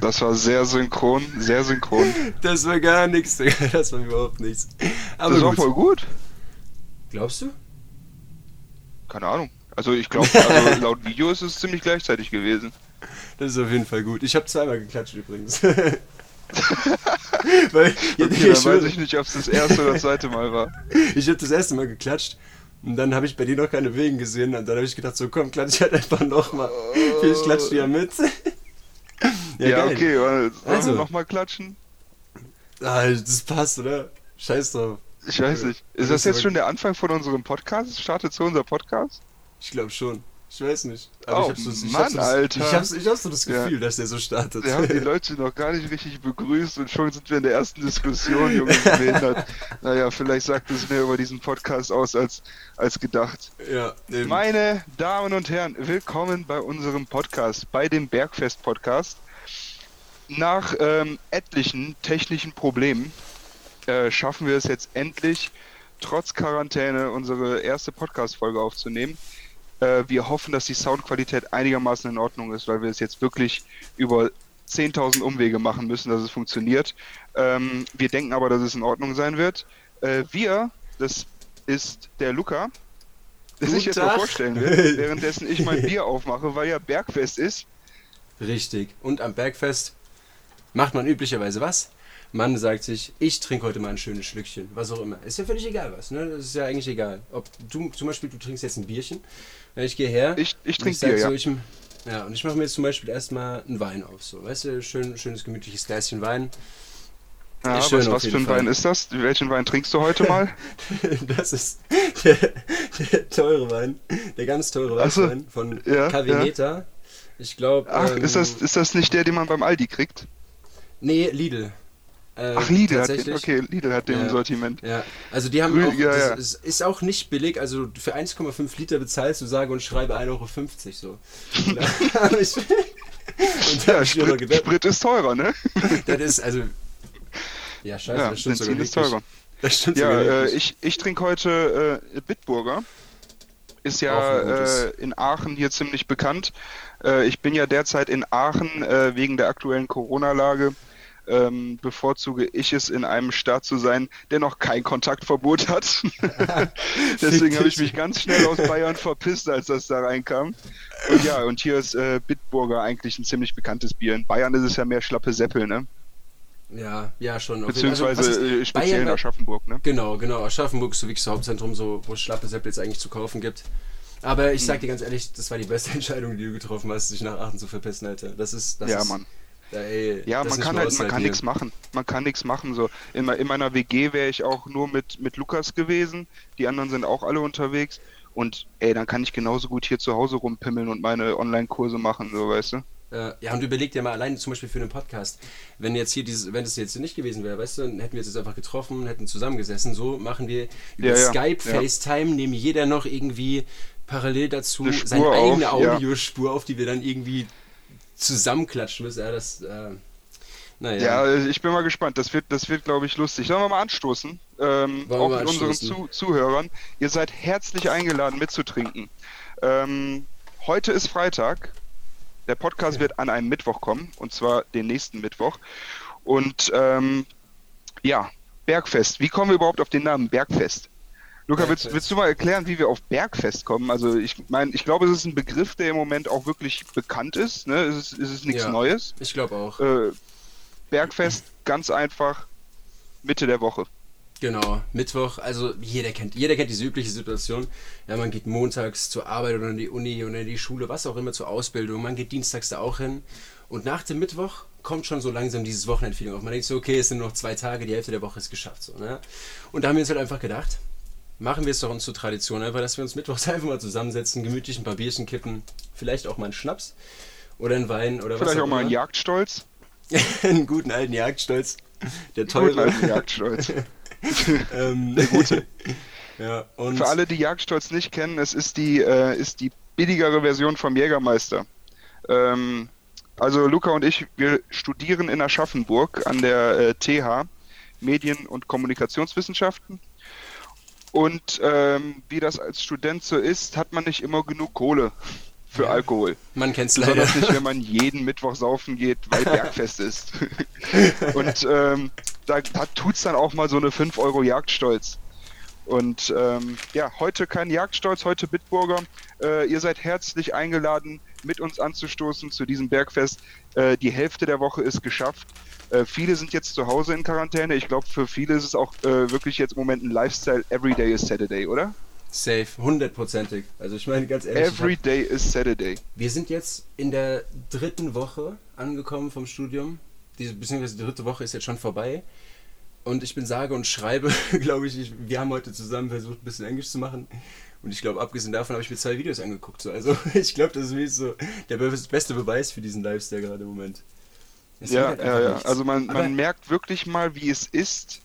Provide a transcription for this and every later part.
Das war sehr synchron, sehr synchron. Das war gar nichts, Digga. Das war überhaupt nichts. Aber das war gut. voll gut. Glaubst du? Keine Ahnung. Also ich glaube, also laut Video ist es ziemlich gleichzeitig gewesen. Das ist auf jeden Fall gut. Ich habe zweimal geklatscht übrigens. Weil, ja, Okay, ich, weiß ich nicht, ob es das erste oder das zweite Mal war. ich habe das erste Mal geklatscht und dann habe ich bei dir noch keine Wegen gesehen und dann habe ich gedacht, so komm, klatsch ich halt einfach nochmal. Vielleicht klatscht du ja mit. Ja, geil. okay, wollen wir Also. nochmal klatschen? Ah, das passt, oder? Scheiß drauf. Ich weiß nicht. Ist das jetzt schon der Anfang von unserem Podcast? Startet so unser Podcast? Ich glaube schon. Ich weiß nicht. Oh, ich hab so, ich Mann, hab so, Alter. Ich habe ich hab so das Ja. Gefühl, dass der so startet. Wir haben die Leute noch gar nicht richtig begrüßt und schon sind wir in der ersten Diskussion, Junge, behindert. Naja, vielleicht sagt es mehr über diesen Podcast aus als, als gedacht. ja, eben. Meine Damen und Herren, willkommen bei unserem Podcast, bei dem Bergfest-Podcast. Nach ähm, etlichen technischen Problemen äh, schaffen wir es jetzt endlich, trotz Quarantäne unsere erste Podcast-Folge aufzunehmen. Äh, wir hoffen, dass die Soundqualität einigermaßen in Ordnung ist, weil wir es jetzt wirklich über 10.000 Umwege machen müssen, dass es funktioniert. Ähm, wir denken aber, dass es in Ordnung sein wird. Äh, wir, das ist der Luca, der Guten sich jetzt mal vorstellen wird, währenddessen ich mein Bier aufmache, weil ja Bergfest ist. Richtig. Und am Bergfest macht man üblicherweise was? Man sagt sich, ich trinke heute mal ein schönes Schlückchen, was auch immer. Ist ja völlig egal was, ne? Das ist ja eigentlich egal. Ob du zum Beispiel, du trinkst jetzt ein Bierchen, ich gehe her. Ich, ich trinke Bier, so, ja. ich, ja, und ich mache mir jetzt zum Beispiel erstmal einen Wein auf, so, weißt du, schön, schönes gemütliches Gläschen Wein. ja schön was was für ein Fall. Wein ist das? Welchen Wein trinkst du heute mal? Das ist der, der teure Wein, der ganz teure so, Weißwein von ja, Cavineta. Ich glaube. Ach, ist, das, ist das nicht der, den man beim Aldi kriegt? Nee, Lidl. Äh, Ach, Lidl hat den. Okay, Lidl hat den Ja. im Sortiment. Ja, also die haben auch, ja, das ja. Ist, ist auch nicht billig, also für 1,5 Liter bezahlst du sage und schreibe 1,50 Euro so. Und Ja, Sprit, Sprit ist teurer, ne? das ist also, ja scheiße, Ja, das stimmt sogar Benzin ist wirklich. teurer. Das stimmt Ja, sogar äh, ich, ich trinke heute äh, Bitburger. Ist ja äh, in Aachen hier ziemlich bekannt. Äh, ich bin ja derzeit in Aachen äh, wegen der aktuellen Corona-Lage. Ähm, bevorzuge ich es, in einem Staat zu sein, der noch kein Kontaktverbot hat. Deswegen habe ich mich ganz schnell aus Bayern verpisst, als das da reinkam. Und ja, und hier ist äh, Bitburger eigentlich ein ziemlich bekanntes Bier. In Bayern ist es ja mehr schlappe Seppel, ne? Ja, ja schon. jeden- Beziehungsweise also, äh, speziell Bayern in Aschaffenburg, ne? Genau, genau. Aschaffenburg ist so wirklich das Hauptzentrum, so, wo es schlappe Seppel jetzt eigentlich zu kaufen gibt. Aber ich Hm. sag dir ganz ehrlich, das war die beste Entscheidung, die du getroffen hast, dich nach Aachen zu verpissen, Alter. Das ist, das Ja, ist, Mann. Ja, ey, Ja, man kann halt, man kann nichts machen. Man kann nichts machen. So in, in meiner WG wäre ich auch nur mit mit Lukas gewesen. Die anderen sind auch alle unterwegs. Und ey, dann kann ich genauso gut hier zu Hause rumpimmeln und meine Online-Kurse machen, so weißt du. Äh, ja, und überleg dir mal allein zum Beispiel für einen Podcast, wenn jetzt hier dieses, wenn das jetzt nicht gewesen wäre, weißt du, dann hätten wir uns jetzt einfach getroffen, hätten zusammengesessen, so machen wir über Ja, ja, Skype. FaceTime, nehmen jeder noch irgendwie parallel dazu seine eigene auf. Audiospur auf, die wir dann irgendwie zusammenklatschen müssen. Ja, das, äh, naja. Ja, ich bin mal gespannt. Das wird, das wird, glaube ich, lustig. Sollen wir mal anstoßen? Ähm, auch mit unseren? Zu Zuhörern. Ihr seid herzlich eingeladen, mitzutrinken. Ähm, heute ist Freitag. Der Podcast wird an einem Mittwoch kommen, und zwar den nächsten Mittwoch. Und ähm, ja, Bergfest. Wie kommen wir überhaupt auf den Namen Bergfest? Luca, willst, willst du mal erklären, wie wir auf Bergfest kommen? Also ich meine, ich glaube, es ist ein Begriff, der im Moment auch wirklich bekannt ist. Ne? Es, ist es ist nichts Ja. Neues. Ich glaube auch. Äh, Bergfest, ganz einfach, Mitte der Woche. Genau, Mittwoch, also jeder kennt, jeder kennt diese übliche Situation. Ja, man geht montags zur Arbeit oder in die Uni oder in die Schule, was auch immer zur Ausbildung. Man geht dienstags da auch hin. Und nach dem Mittwoch kommt schon so langsam dieses Wochenendfeeling auf. Man denkt so, okay, es sind noch zwei Tage, die Hälfte der Woche ist geschafft. So, ne? Und da haben wir uns halt einfach gedacht, machen wir es doch uns zur Tradition, einfach, dass wir uns mittwochs einfach mal zusammensetzen, gemütlich ein paar Bierchen kippen, vielleicht auch mal einen Schnaps oder einen Wein oder was Vielleicht auch mal ein immer. Jagdstolz. einen guten alten Jagdstolz. Der Guten teure. alten Jagdstolz. ähm, der gute. Ja, und Für alle, die Jagdstolz nicht kennen, es ist die, äh, ist die billigere Version vom Jägermeister. Ähm, also Luca und ich, wir studieren in Aschaffenburg an der äh, TH Medien- und Kommunikationswissenschaften. Und ähm, wie das als Student so ist, hat man nicht immer genug Kohle für Ja. Alkohol. Man kennt's leider. Besonders nicht, wenn man jeden Mittwoch saufen geht, weil Bergfest ist. Und ähm, da, da tut's dann auch mal so eine 5 Euro Jagdstolz. Und ähm, ja, heute kein Jagdstolz, heute Bitburger. Äh, ihr seid herzlich eingeladen, mit uns anzustoßen zu diesem Bergfest. Äh, die Hälfte der Woche ist geschafft. Äh, viele sind jetzt zu Hause in Quarantäne. Ich glaube, für viele ist es auch äh, wirklich jetzt im Moment ein Lifestyle. Every day is Saturday, oder? Safe, hundertprozentig. Also ich meine ganz ehrlich, Every day is Saturday. wir sind jetzt in der dritten Woche angekommen vom Studium. Diese, beziehungsweise die dritte Woche ist jetzt schon vorbei. Und ich bin sage und schreibe, glaube ich, ich, wir haben heute zusammen versucht, ein bisschen Englisch zu machen. Und ich glaube, abgesehen davon habe ich mir zwei Videos angeguckt. So. Also ich glaube, das ist so der be- beste Beweis für diesen Lifestyle gerade im Moment. Geht Ja, halt ja, ja. nichts. Also man, Aber- man merkt wirklich mal, wie es ist,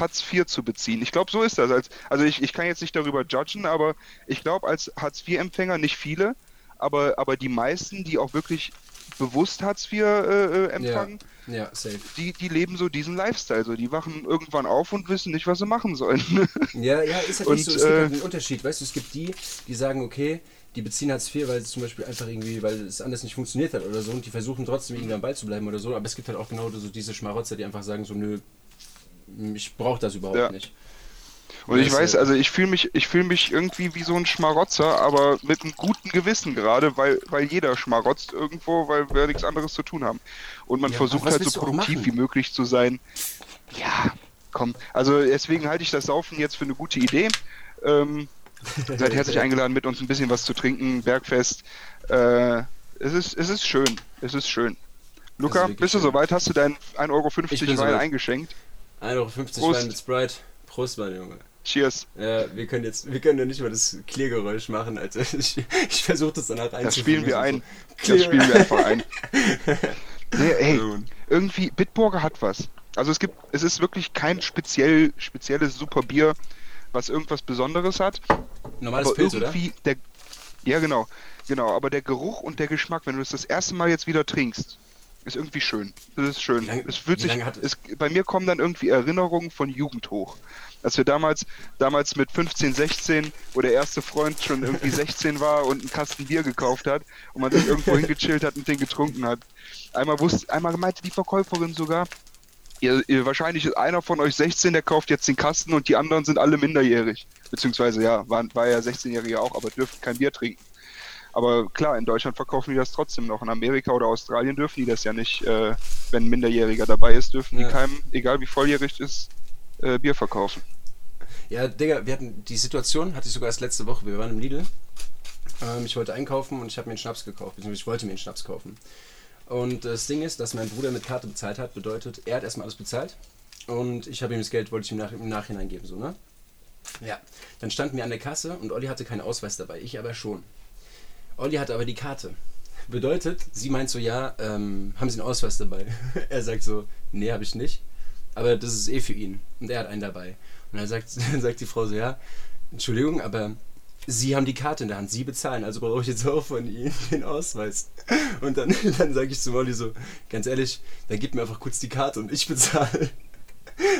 Hartz IV zu beziehen. Ich glaube, so ist das. Als, also ich, ich kann jetzt nicht darüber judgen, aber ich glaube, als Hartz IV-Empfänger, nicht viele, aber, aber die meisten, die auch wirklich bewusst Hartz IV äh, äh, empfangen, Ja, safe. die, die leben so diesen Lifestyle. So. Die wachen irgendwann auf und wissen nicht, was sie machen sollen. Ja, ja, ist halt Und, nicht so. Es gibt äh, halt einen Unterschied. Weißt du, es gibt die, die sagen, okay, die beziehen Hartz IV, weil es zum Beispiel einfach irgendwie, weil es anders nicht funktioniert hat oder so und die versuchen trotzdem irgendwie am Ball zu bleiben oder so. Aber es gibt halt auch genau so diese Schmarotzer, die einfach sagen, so, nö, ich brauche das überhaupt Ja. nicht. Und ich weiß, also ich fühle mich, ich fühle mich irgendwie wie so ein Schmarotzer, aber mit einem guten Gewissen gerade, weil, weil jeder schmarotzt irgendwo, weil wir nichts anderes zu tun haben. Und man Ja, versucht halt so produktiv wie möglich zu sein. Ja, komm. Also deswegen halte ich das Saufen jetzt für eine gute Idee. Ähm, seid herzlich eingeladen, mit uns ein bisschen was zu trinken, Bergfest. Äh, es ist, es ist schön. Es ist schön. Luca, wirklich bist du soweit? Hast du deinen 1,50 Ich Euro Wein eingeschenkt? 1,50 Euro mit Sprite. Prost, mein Junge. Cheers. Ja, wir können jetzt, wir können ja nicht mal das Klärgeräusch machen, Alter. Ich, ich versuche das danach einzufügen. Das spielen wir ein. So. Das spielen wir einfach ein. Nee, ey, Ja, Mann. irgendwie, Bitburger hat was. Also es gibt, es ist wirklich kein speziell, spezielles super Bier, was irgendwas Besonderes hat. Normales aber Pilz, oder? irgendwie der, ja genau, genau. Aber der Geruch und der Geschmack, wenn du es das erste Mal jetzt wieder trinkst, ist irgendwie schön. Das ist schön. Wie lange- es fühlt sich, es- es, bei mir kommen dann irgendwie Erinnerungen von Jugend hoch. Als wir damals, damals mit 15, 16, wo der erste Freund schon irgendwie 16 war und einen Kasten Bier gekauft hat und man sich irgendwo hingechillt hat und den getrunken hat. Einmal wusste, einmal meinte die Verkäuferin sogar, ihr, ihr, wahrscheinlich ist einer von euch 16, der kauft jetzt den Kasten und die anderen sind alle minderjährig. Beziehungsweise ja, war, war ja 16-Jährige auch, aber dürfen kein Bier trinken. Aber klar, in Deutschland verkaufen die das trotzdem noch. In Amerika oder Australien dürfen die das ja nicht. Äh, wenn ein Minderjähriger dabei ist, dürfen Ja. die keinem, egal wie volljährig ist, äh, Bier verkaufen. Ja, Digga, wir hatten die Situation, hatte ich sogar erst letzte Woche. Wir waren im Lidl. Ähm, ich wollte einkaufen und ich habe mir einen Schnaps gekauft. Beziehungsweise ich wollte mir einen Schnaps kaufen. Und das Ding ist, dass mein Bruder mit Karte bezahlt hat, bedeutet, er hat erstmal alles bezahlt. Und ich habe ihm das Geld, wollte ich ihm nach, im Nachhinein geben, so, ne? Ja, dann standen wir an der Kasse und Olli hatte keinen Ausweis dabei, ich aber schon. Olli hatte aber die Karte. Bedeutet, sie meint so, ja, ähm, haben Sie einen Ausweis dabei? er sagt so, nee, habe ich nicht. Aber das ist eh für ihn. Und er hat einen dabei. Und dann sagt, dann sagt die Frau so, ja, Entschuldigung, aber Sie haben die Karte in der Hand, Sie bezahlen, also brauche ich jetzt auch von Ihnen den Ausweis. Und dann, dann sage ich zu Molly so, ganz ehrlich, dann gib mir einfach kurz die Karte und ich bezahle.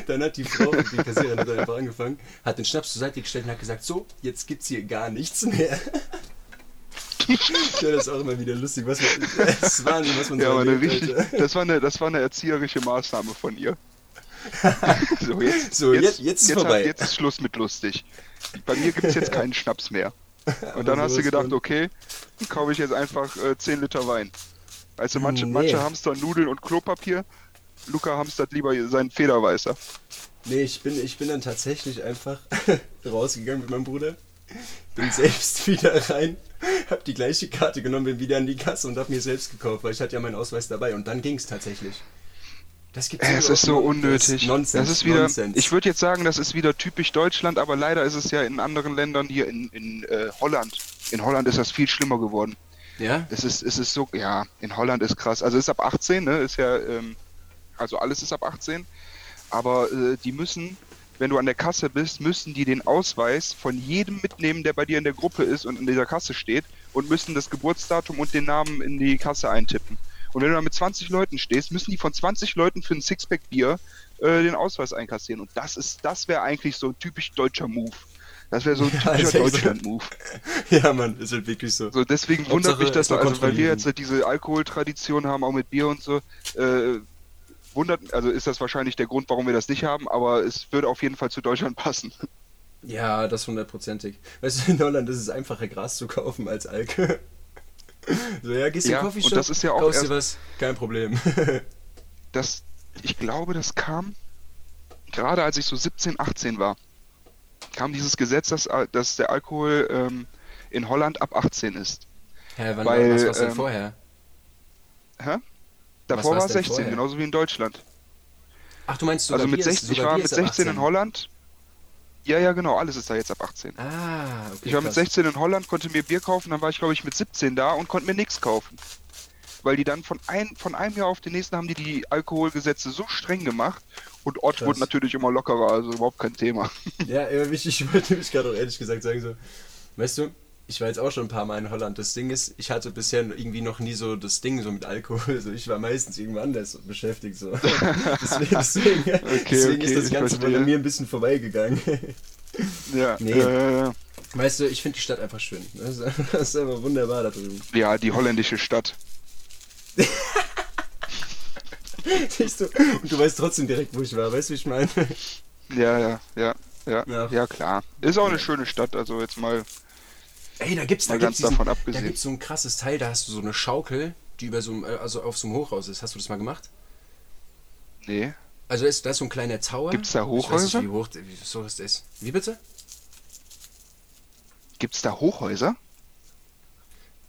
Dann hat die Frau, die Kassiererin hat einfach angefangen, hat den Schnaps zur Seite gestellt und hat gesagt, so, jetzt gibt's hier gar nichts mehr. Ich finde das auch immer wieder lustig, was man, das ist Wahnsinn, was man Ja, so erlebt, richtig, das war eine, das war eine erzieherische Maßnahme von ihr. so, jetzt, So, jetzt- jetzt ist jetzt, vorbei. Hat, jetzt ist Schluss mit lustig. Bei mir gibt es jetzt keinen Schnaps mehr. Und dann hast du gedacht, okay, dann kaufe ich jetzt einfach äh, 10 Liter Wein. Weißt du, manche, Nee. manche hamstern Nudeln und Klopapier. Luca hamstert lieber seinen Federweißer. Nee, ich bin, ich bin dann tatsächlich einfach rausgegangen mit meinem Bruder, bin selbst wieder rein, hab die gleiche Karte genommen, bin wieder an die Kasse und hab mir selbst gekauft, weil ich hatte ja meinen Ausweis dabei und dann ging's tatsächlich. Das gibt's Es ist so unnötig. Nonsens. das ist wieder, Nonsens. ich würde jetzt sagen, das ist wieder typisch Deutschland, aber leider ist es ja in anderen Ländern hier in, in äh, Holland. In Holland ist das viel schlimmer geworden. ja? Es ist, es ist so, ja, in Holland ist krass. Also es ist ab 18, ne? Ist ja, ähm, also alles ist ab 18. Aber äh, die müssen, wenn du an der Kasse bist, müssen die den Ausweis von jedem mitnehmen, der bei dir in der Gruppe ist und in dieser Kasse steht und müssen das Geburtsdatum und den Namen in die Kasse eintippen. Und wenn du da mit 20 Leuten stehst, müssen die von 20 Leuten für ein Sixpack Bier äh, den Ausweis einkassieren. Und das ist, das wäre eigentlich so ein typisch deutscher Move. Das wäre so ein Ja, typischer so. Deutschland-Move. Ja, Mann, ist halt wirklich so. So, deswegen wundert mich das, also weil wir jetzt halt diese Alkoholtradition haben, auch mit Bier und so, äh, wundert, also ist das wahrscheinlich der Grund, warum wir das nicht haben, aber es würde auf jeden Fall zu Deutschland passen. Ja, das hundertprozentig. Weißt du, in Holland ist es einfacher, Gras zu kaufen als Alk. So, ja, gehst du Ja, in den und Coffeeshop, das ist ja auch kaufst dir erst- was, kein Problem. Das, ich glaube, das kam, gerade als ich so 17, 18 war, kam dieses Gesetz, dass, Al- dass der Alkohol ähm, in Holland ab 18 ist. Hä, wann Weil, war war's denn ähm, vorher? Hä? Davor war es denn 16, vorher? genauso wie in Deutschland. Ach, du meinst sogar also mit Bier ist- 16, ich war mit ist ab 16 in 18. Holland. Ja, ja, genau, alles ist da jetzt ab 18. Ah, okay. Ich war mit krass. 16 in Holland, konnte mir Bier kaufen, dann war ich glaube ich mit 17 da und konnte mir nichts kaufen. Weil die dann von, ein, von einem Jahr auf den nächsten haben die die Alkoholgesetze so streng gemacht und Ort Krass. wurde natürlich immer lockerer, also überhaupt kein Thema. Ja, ich, ich wollte mich gerade auch ehrlich gesagt sagen, so, weißt du, ich war jetzt auch schon ein paar Mal in Holland. Das Ding ist, ich hatte bisher irgendwie noch nie so das Ding so mit Alkohol. So, ich war meistens irgendwo anders beschäftigt. So. deswegen deswegen, deswegen okay, ist das Ganze an mir ein bisschen vorbeigegangen. Ja, Nee. äh, weißt du, ich finde die Stadt einfach schön. Das ist, einfach wunderbar da drüben. ja, die holländische Stadt. Du? Und du weißt trotzdem direkt, wo ich war. Weißt du, wie ich meine? Ja, ja, ja, ja, Ja. ja, klar. Ist auch eine schöne Stadt, also jetzt mal. Ey, da gibt's, da gibt's, diesen, da gibt's so ein krasses Teil, da hast du so eine Schaukel, die über so einem, äh, also auf so einem Hochhaus ist. Hast du das mal gemacht? Nee. Also ist, da ist so ein kleiner Tower. Gibt's da Ich weiß nicht, Hochhäuser? wie hoch, wie so ist das? Wie bitte? Gibt's da Hochhäuser?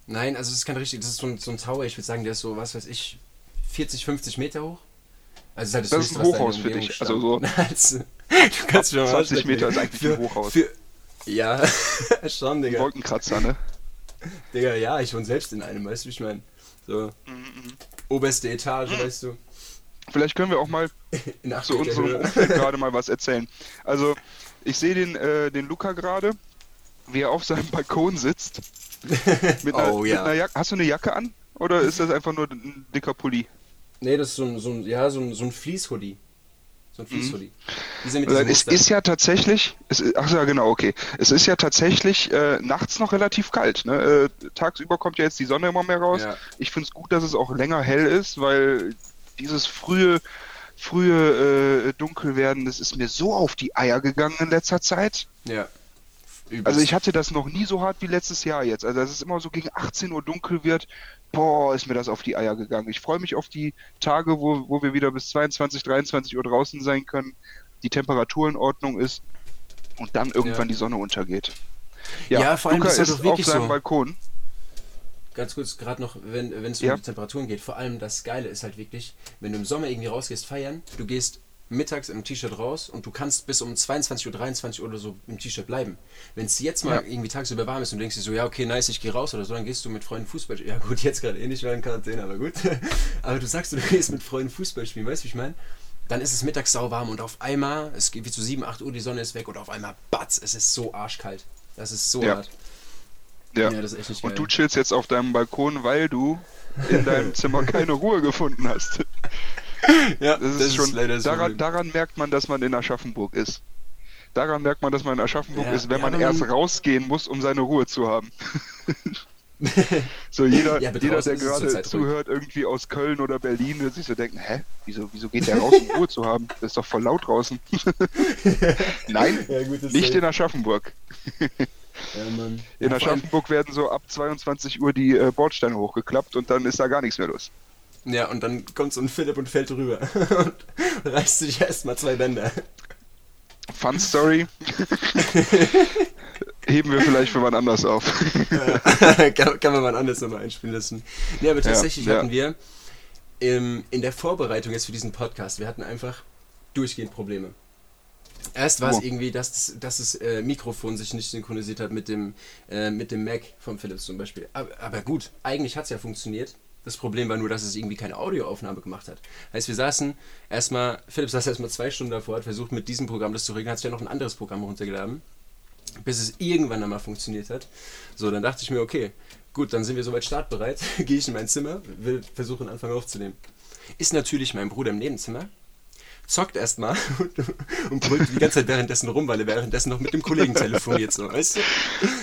Nein, also es ist kein richtig, das ist so ein, so ein Tower, ich würde sagen, der ist so, was weiß ich, 40, 50 Meter hoch. Also ist halt Das ist Höchste, ein was da in Hochhaus für dich, also so-. Also, du kannst mir mal 20 ausrechnen. Meter ist eigentlich ein Für- Hochhaus. Für, ja, schon, Digga. Wolkenkratzer, ne? Digga, ja, ich wohne selbst in einem, weißt du, wie ich meine? So, Mhm, oberste Etage, weißt du, Vielleicht können wir auch mal in 8 zu unserem. Umfeld gerade mal was erzählen. Also, ich sehe den, äh, den Luca gerade, wie er auf seinem Balkon sitzt. Mit einer, Oh, mit ja. einer Jacke. Hast du eine Jacke an? Oder ist das einfach nur ein dicker Pulli? Nee, das ist so ein, so ein ja, so ein, so ein Fleece-Hoodie. So ein mit Weil diesem Es Muster. ist ja tatsächlich, es ist, ach ja genau, okay. Es ist ja tatsächlich äh, nachts noch relativ kalt. Ne? Äh, tagsüber kommt ja jetzt die Sonne immer mehr raus. Ja. Ich finde es gut, dass es auch länger hell ist, weil dieses frühe, frühe äh, Dunkelwerden, das ist mir so auf die Eier gegangen in letzter Zeit. Ja. Übelst. Also ich hatte das noch nie so hart wie letztes Jahr jetzt. Also dass es immer so gegen 18 Uhr dunkel wird. Boah, ist mir das auf die Eier gegangen. Ich freue mich auf die Tage, wo, wo wir wieder bis 22, 23 Uhr draußen sein können, die Temperatur in Ordnung ist und dann irgendwann Ja. die Sonne untergeht. Ja, vor allem, Luca das ist ist auf seinem so. Balkon. Ganz kurz, gerade noch, wenn wenn es um Ja. die Temperaturen geht, vor allem das Geile ist halt wirklich, wenn du im Sommer irgendwie rausgehst feiern, du gehst mittags im T-Shirt raus und du kannst bis um 22 Uhr, 23 Uhr oder so im T-Shirt bleiben. Wenn es jetzt mal Ja. irgendwie tagsüber warm ist und du denkst dir so, ja, okay, nice, ich gehe raus oder so, dann gehst du mit Freunden Fußball spielen. Ja, gut, jetzt gerade eh nicht, weil in Quarantäne, aber gut. aber du sagst, du gehst mit Freunden Fußball spielen, weißt du, wie ich meine? Dann ist es mittags sauwarm und auf einmal, es geht wie zu 7, 8 Uhr, die Sonne ist weg und auf einmal, batz, es ist so arschkalt. Das ist so Ja. hart. Ja. Ja, das ist echt nicht Und du chillst jetzt auf deinem Balkon, weil du in deinem Zimmer keine Ruhe gefunden hast. ja, Das ist schon, leider das daran, daran merkt man, dass man in Aschaffenburg ist. Daran merkt man, dass man in Aschaffenburg Ja, ist, wenn ja, man erst rausgehen muss, um seine Ruhe zu haben. so jeder, Ja, jeder der gerade zurzeit ruhig. zuhört, irgendwie aus Köln oder Berlin, wird sich so denken, hä, wieso, wieso geht der raus, um Ruhe zu haben? Das ist doch voll laut draußen. Nein, gut, das nicht in Aschaffenburg. In Aschaffenburg werden so ab 22 Uhr die äh, Bordsteine hochgeklappt und dann ist da gar nichts mehr los. Ja, und dann kommt so ein Philipp und fällt rüber und reißt sich erstmal zwei Bänder. Fun Story. Heben wir vielleicht für wann anders auf. kann, kann man mal anders nochmal einspielen lassen. Nee, aber tatsächlich ja. hatten wir im, in der Vorbereitung jetzt für diesen Podcast, wir hatten einfach durchgehend Probleme. Erst war es irgendwie, dass, das, dass das äh, Mikrofon sich nicht synchronisiert hat mit dem, äh, mit dem Mac vom Philips zum Beispiel. Aber, aber gut, eigentlich hat es ja funktioniert. Das Problem war nur, dass es irgendwie keine Audioaufnahme gemacht hat. Heißt, wir saßen erstmal, Philipp saß erstmal zwei Stunden davor, hat versucht mit diesem Programm das zu regeln, hat sich ja noch ein anderes Programm runtergeladen, bis es irgendwann einmal funktioniert hat. So, dann dachte ich mir, okay, gut, dann sind wir soweit startbereit, gehe ich in mein Zimmer, will versuchen, Anfang aufzunehmen. Ist natürlich mein Bruder im Nebenzimmer. Zockt erstmal und, und brüllt die ganze Zeit währenddessen rum, weil er währenddessen noch mit dem Kollegen telefoniert, so, weißt du?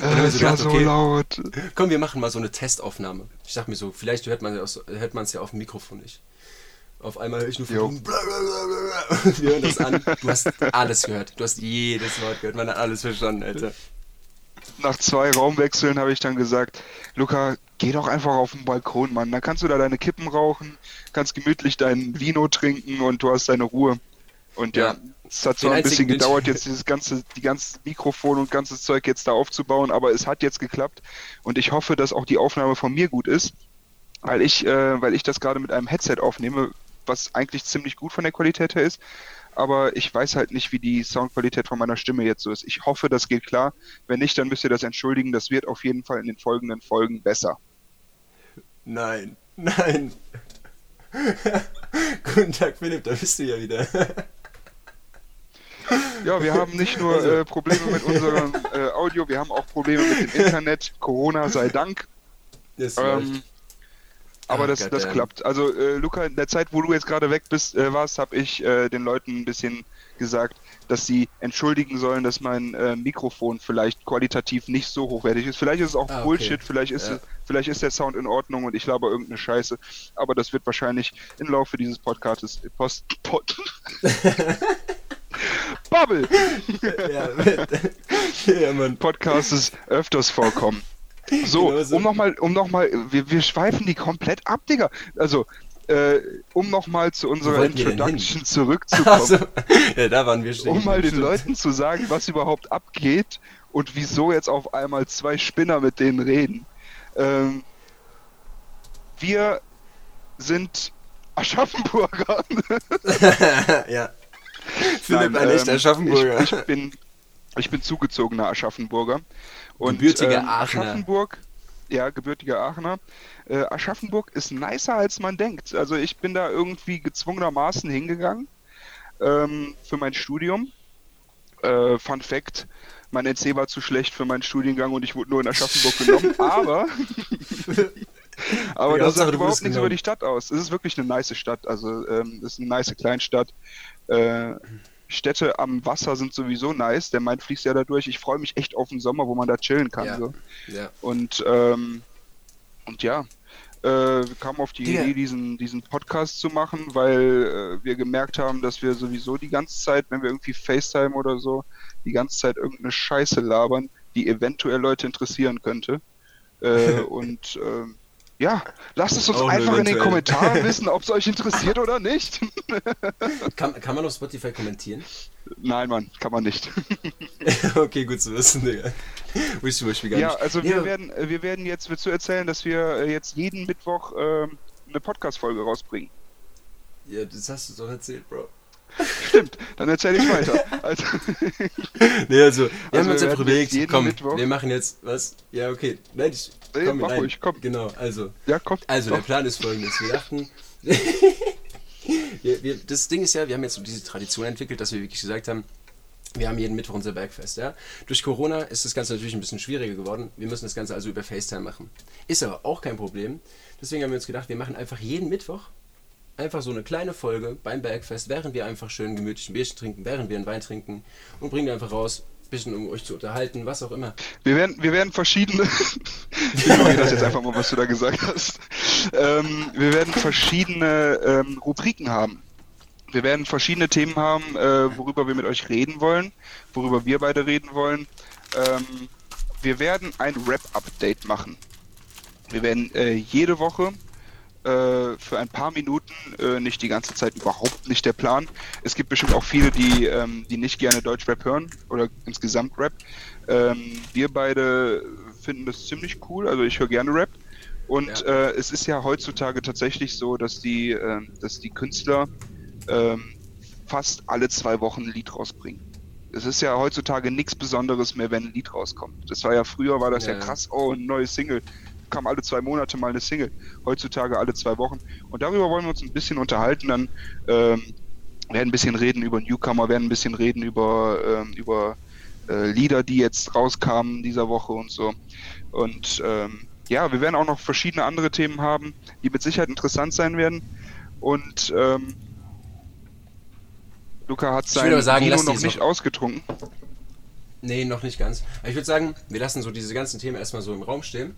Dann Das so gedacht, so okay, laut. komm, wir machen mal so eine Testaufnahme. Ich dachte mir so, vielleicht hört man es hört man's ja auf dem Mikrofon nicht. Auf einmal höre ich nur von Jo. oben, bla, bla, bla, bla, bla. Wir hören das an. Du hast alles gehört. Du hast jedes Wort gehört. Man hat alles verstanden, Alter. Nach zwei Raumwechseln habe ich dann gesagt, Luca, geh doch einfach auf den Balkon, Mann. Dann kannst du da deine Kippen rauchen, kannst gemütlich dein Vino trinken und du hast deine Ruhe. Und ja, Ja. es hat zwar ein bisschen gedauert, jetzt dieses ganze, die ganze Mikrofon und ganzes Zeug jetzt da aufzubauen, aber es hat jetzt geklappt und ich hoffe, dass auch die Aufnahme von mir gut ist, weil ich, äh, weil ich das gerade mit einem Headset aufnehme, was eigentlich ziemlich gut von der Qualität her ist, aber ich weiß halt nicht, wie die Soundqualität von meiner Stimme jetzt so ist. Ich hoffe, das geht klar. Wenn nicht, dann müsst ihr das entschuldigen. Das wird auf jeden Fall in den folgenden Folgen besser. Nein, nein. Guten Tag, Philipp, da bist du ja wieder. Ja, wir haben nicht nur Also- äh, Probleme mit unserem äh, Audio, wir haben auch Probleme mit dem Internet. Corona sei Dank. Das Ähm, aber Ah, das, das goddamn. klappt. Also, äh, Luca, in der Zeit, wo du jetzt gerade weg bist, äh, warst, habe ich äh, den Leuten ein bisschen gesagt, dass sie entschuldigen sollen, dass mein äh, Mikrofon vielleicht qualitativ nicht so hochwertig ist. Vielleicht ist es auch Ah, okay. Bullshit, vielleicht ist, Ja. es, vielleicht ist der Sound in Ordnung und ich laber irgendeine Scheiße. Aber das wird wahrscheinlich im Laufe dieses Podcastes Post, Pod, Bubble ja, ja. Podcastes öfters vorkommen. So, Genau so. um nochmal, um noch mal, wir, wir schweifen die komplett ab, Digga. Also, äh, um nochmal zu unserer Introduction zurückzukommen, Also, ja, da waren wir stehen. um mal den Stimmt. Leuten zu sagen, was überhaupt abgeht und wieso jetzt auf einmal zwei Spinner mit denen reden. Ähm, wir sind Aschaffenburger. ja. Philipp, Nein, ein echter ähm, Aschaffenburger. Ich, ich, bin, ich bin zugezogener Aschaffenburger. Und, Gebürtiger ähm, Aachener. Aschaffenburg, ja, gebürtiger Aachener. Äh, Aschaffenburg ist nicer, als man denkt. Also ich bin da irgendwie gezwungenermaßen hingegangen ähm, für mein Studium. Äh, Fun Fact, mein NC war zu schlecht für meinen Studiengang und ich wurde nur in Aschaffenburg genommen. Aber, aber Ja, das sagt überhaupt nichts über die Stadt aus. Es ist wirklich eine nice Stadt. Also ähm, es ist eine nice Kleinstadt. Äh, Städte am Wasser sind sowieso nice. Der Main fließt ja da durch. Ich freue mich echt auf den Sommer, wo man da chillen kann. Ja. So. ja. Und, ähm, und ja, äh, wir kamen auf die Digga. Idee, diesen, diesen Podcast zu machen, weil äh, wir gemerkt haben, dass wir sowieso die ganze Zeit, wenn wir irgendwie FaceTime oder so, die ganze Zeit irgendeine Scheiße labern, die eventuell Leute interessieren könnte. Äh, und ähm, ja, lasst es uns nur einfach in den. Kommentaren wissen, ob es euch interessiert oder nicht. Kann, kann man auf Spotify kommentieren? Nein, Mann, kann man nicht. okay, gut zu wissen, Digga. Zum Beispiel gar Ja, nicht. also Ja, wir werden, wir werden jetzt, willst du erzählen, dass wir äh, jetzt jeden Mittwoch ähm, eine Podcast-Folge rausbringen? Ja, das hast du doch erzählt, Bro. Stimmt, dann erzähle ich weiter. Also, Nee, also, wir Also haben uns jetzt überlegt, komm, Mittwoch- wir machen jetzt, was? Ja, okay. Nein, ich, Nee, komm, mach nein. ruhig, komm. Genau, also, ja, komm. also doch. der Plan ist folgendes. Wir dachten, wir, wir, das Ding ist ja, wir haben jetzt so diese Tradition entwickelt, dass wir wirklich gesagt haben, wir haben jeden Mittwoch unser Bergfest, ja. Durch Corona ist das Ganze natürlich ein bisschen schwieriger geworden. Wir müssen das Ganze also über FaceTime machen. Ist aber auch kein Problem. Deswegen haben wir uns gedacht, wir machen einfach jeden Mittwoch einfach so eine kleine Folge beim Bergfest, während wir einfach schön gemütlich ein Bierchen trinken, während wir einen Wein trinken und bringen einfach raus, bisschen um euch zu unterhalten, was auch immer. Wir werden, wir werden verschiedene. ich ignoriere das jetzt einfach mal, was du da gesagt hast. Ähm, wir werden verschiedene ähm, Rubriken haben. Wir werden verschiedene Themen haben, äh, worüber wir mit euch reden wollen, worüber wir beide reden wollen. Ähm, wir werden ein Rap-Update machen. Wir werden äh, jede Woche äh, für ein paar Minuten, äh, nicht die ganze Zeit überhaupt nicht der Plan. Es gibt bestimmt auch viele, die, ähm, die nicht gerne Deutschrap hören oder insgesamt Rap. Ähm, wir beide finden das ziemlich cool, also ich höre gerne Rap. Und Ja. äh, es ist ja heutzutage tatsächlich so, dass die, ähm, dass die Künstler ähm, fast alle zwei Wochen ein Lied rausbringen. Es ist ja heutzutage nichts Besonderes mehr, wenn ein Lied rauskommt. Das war ja früher, war das ja, Ja. krass, oh, ein neues Single. Kam alle zwei Monate mal eine Single. Heutzutage alle zwei Wochen. Und darüber wollen wir uns ein bisschen unterhalten. Dann ähm, werden ein bisschen reden über Newcomer, werden ein bisschen reden über, ähm, über äh, Lieder, die jetzt rauskamen dieser Woche und so. Und ähm, ja, wir werden auch noch verschiedene andere Themen haben, die mit Sicherheit interessant sein werden. Und ähm, Luca hat sein sagen, die noch nicht noch- ausgetrunken. Nee, noch nicht ganz. Aber ich würde sagen, wir lassen so diese ganzen Themen erstmal so im Raum stehen.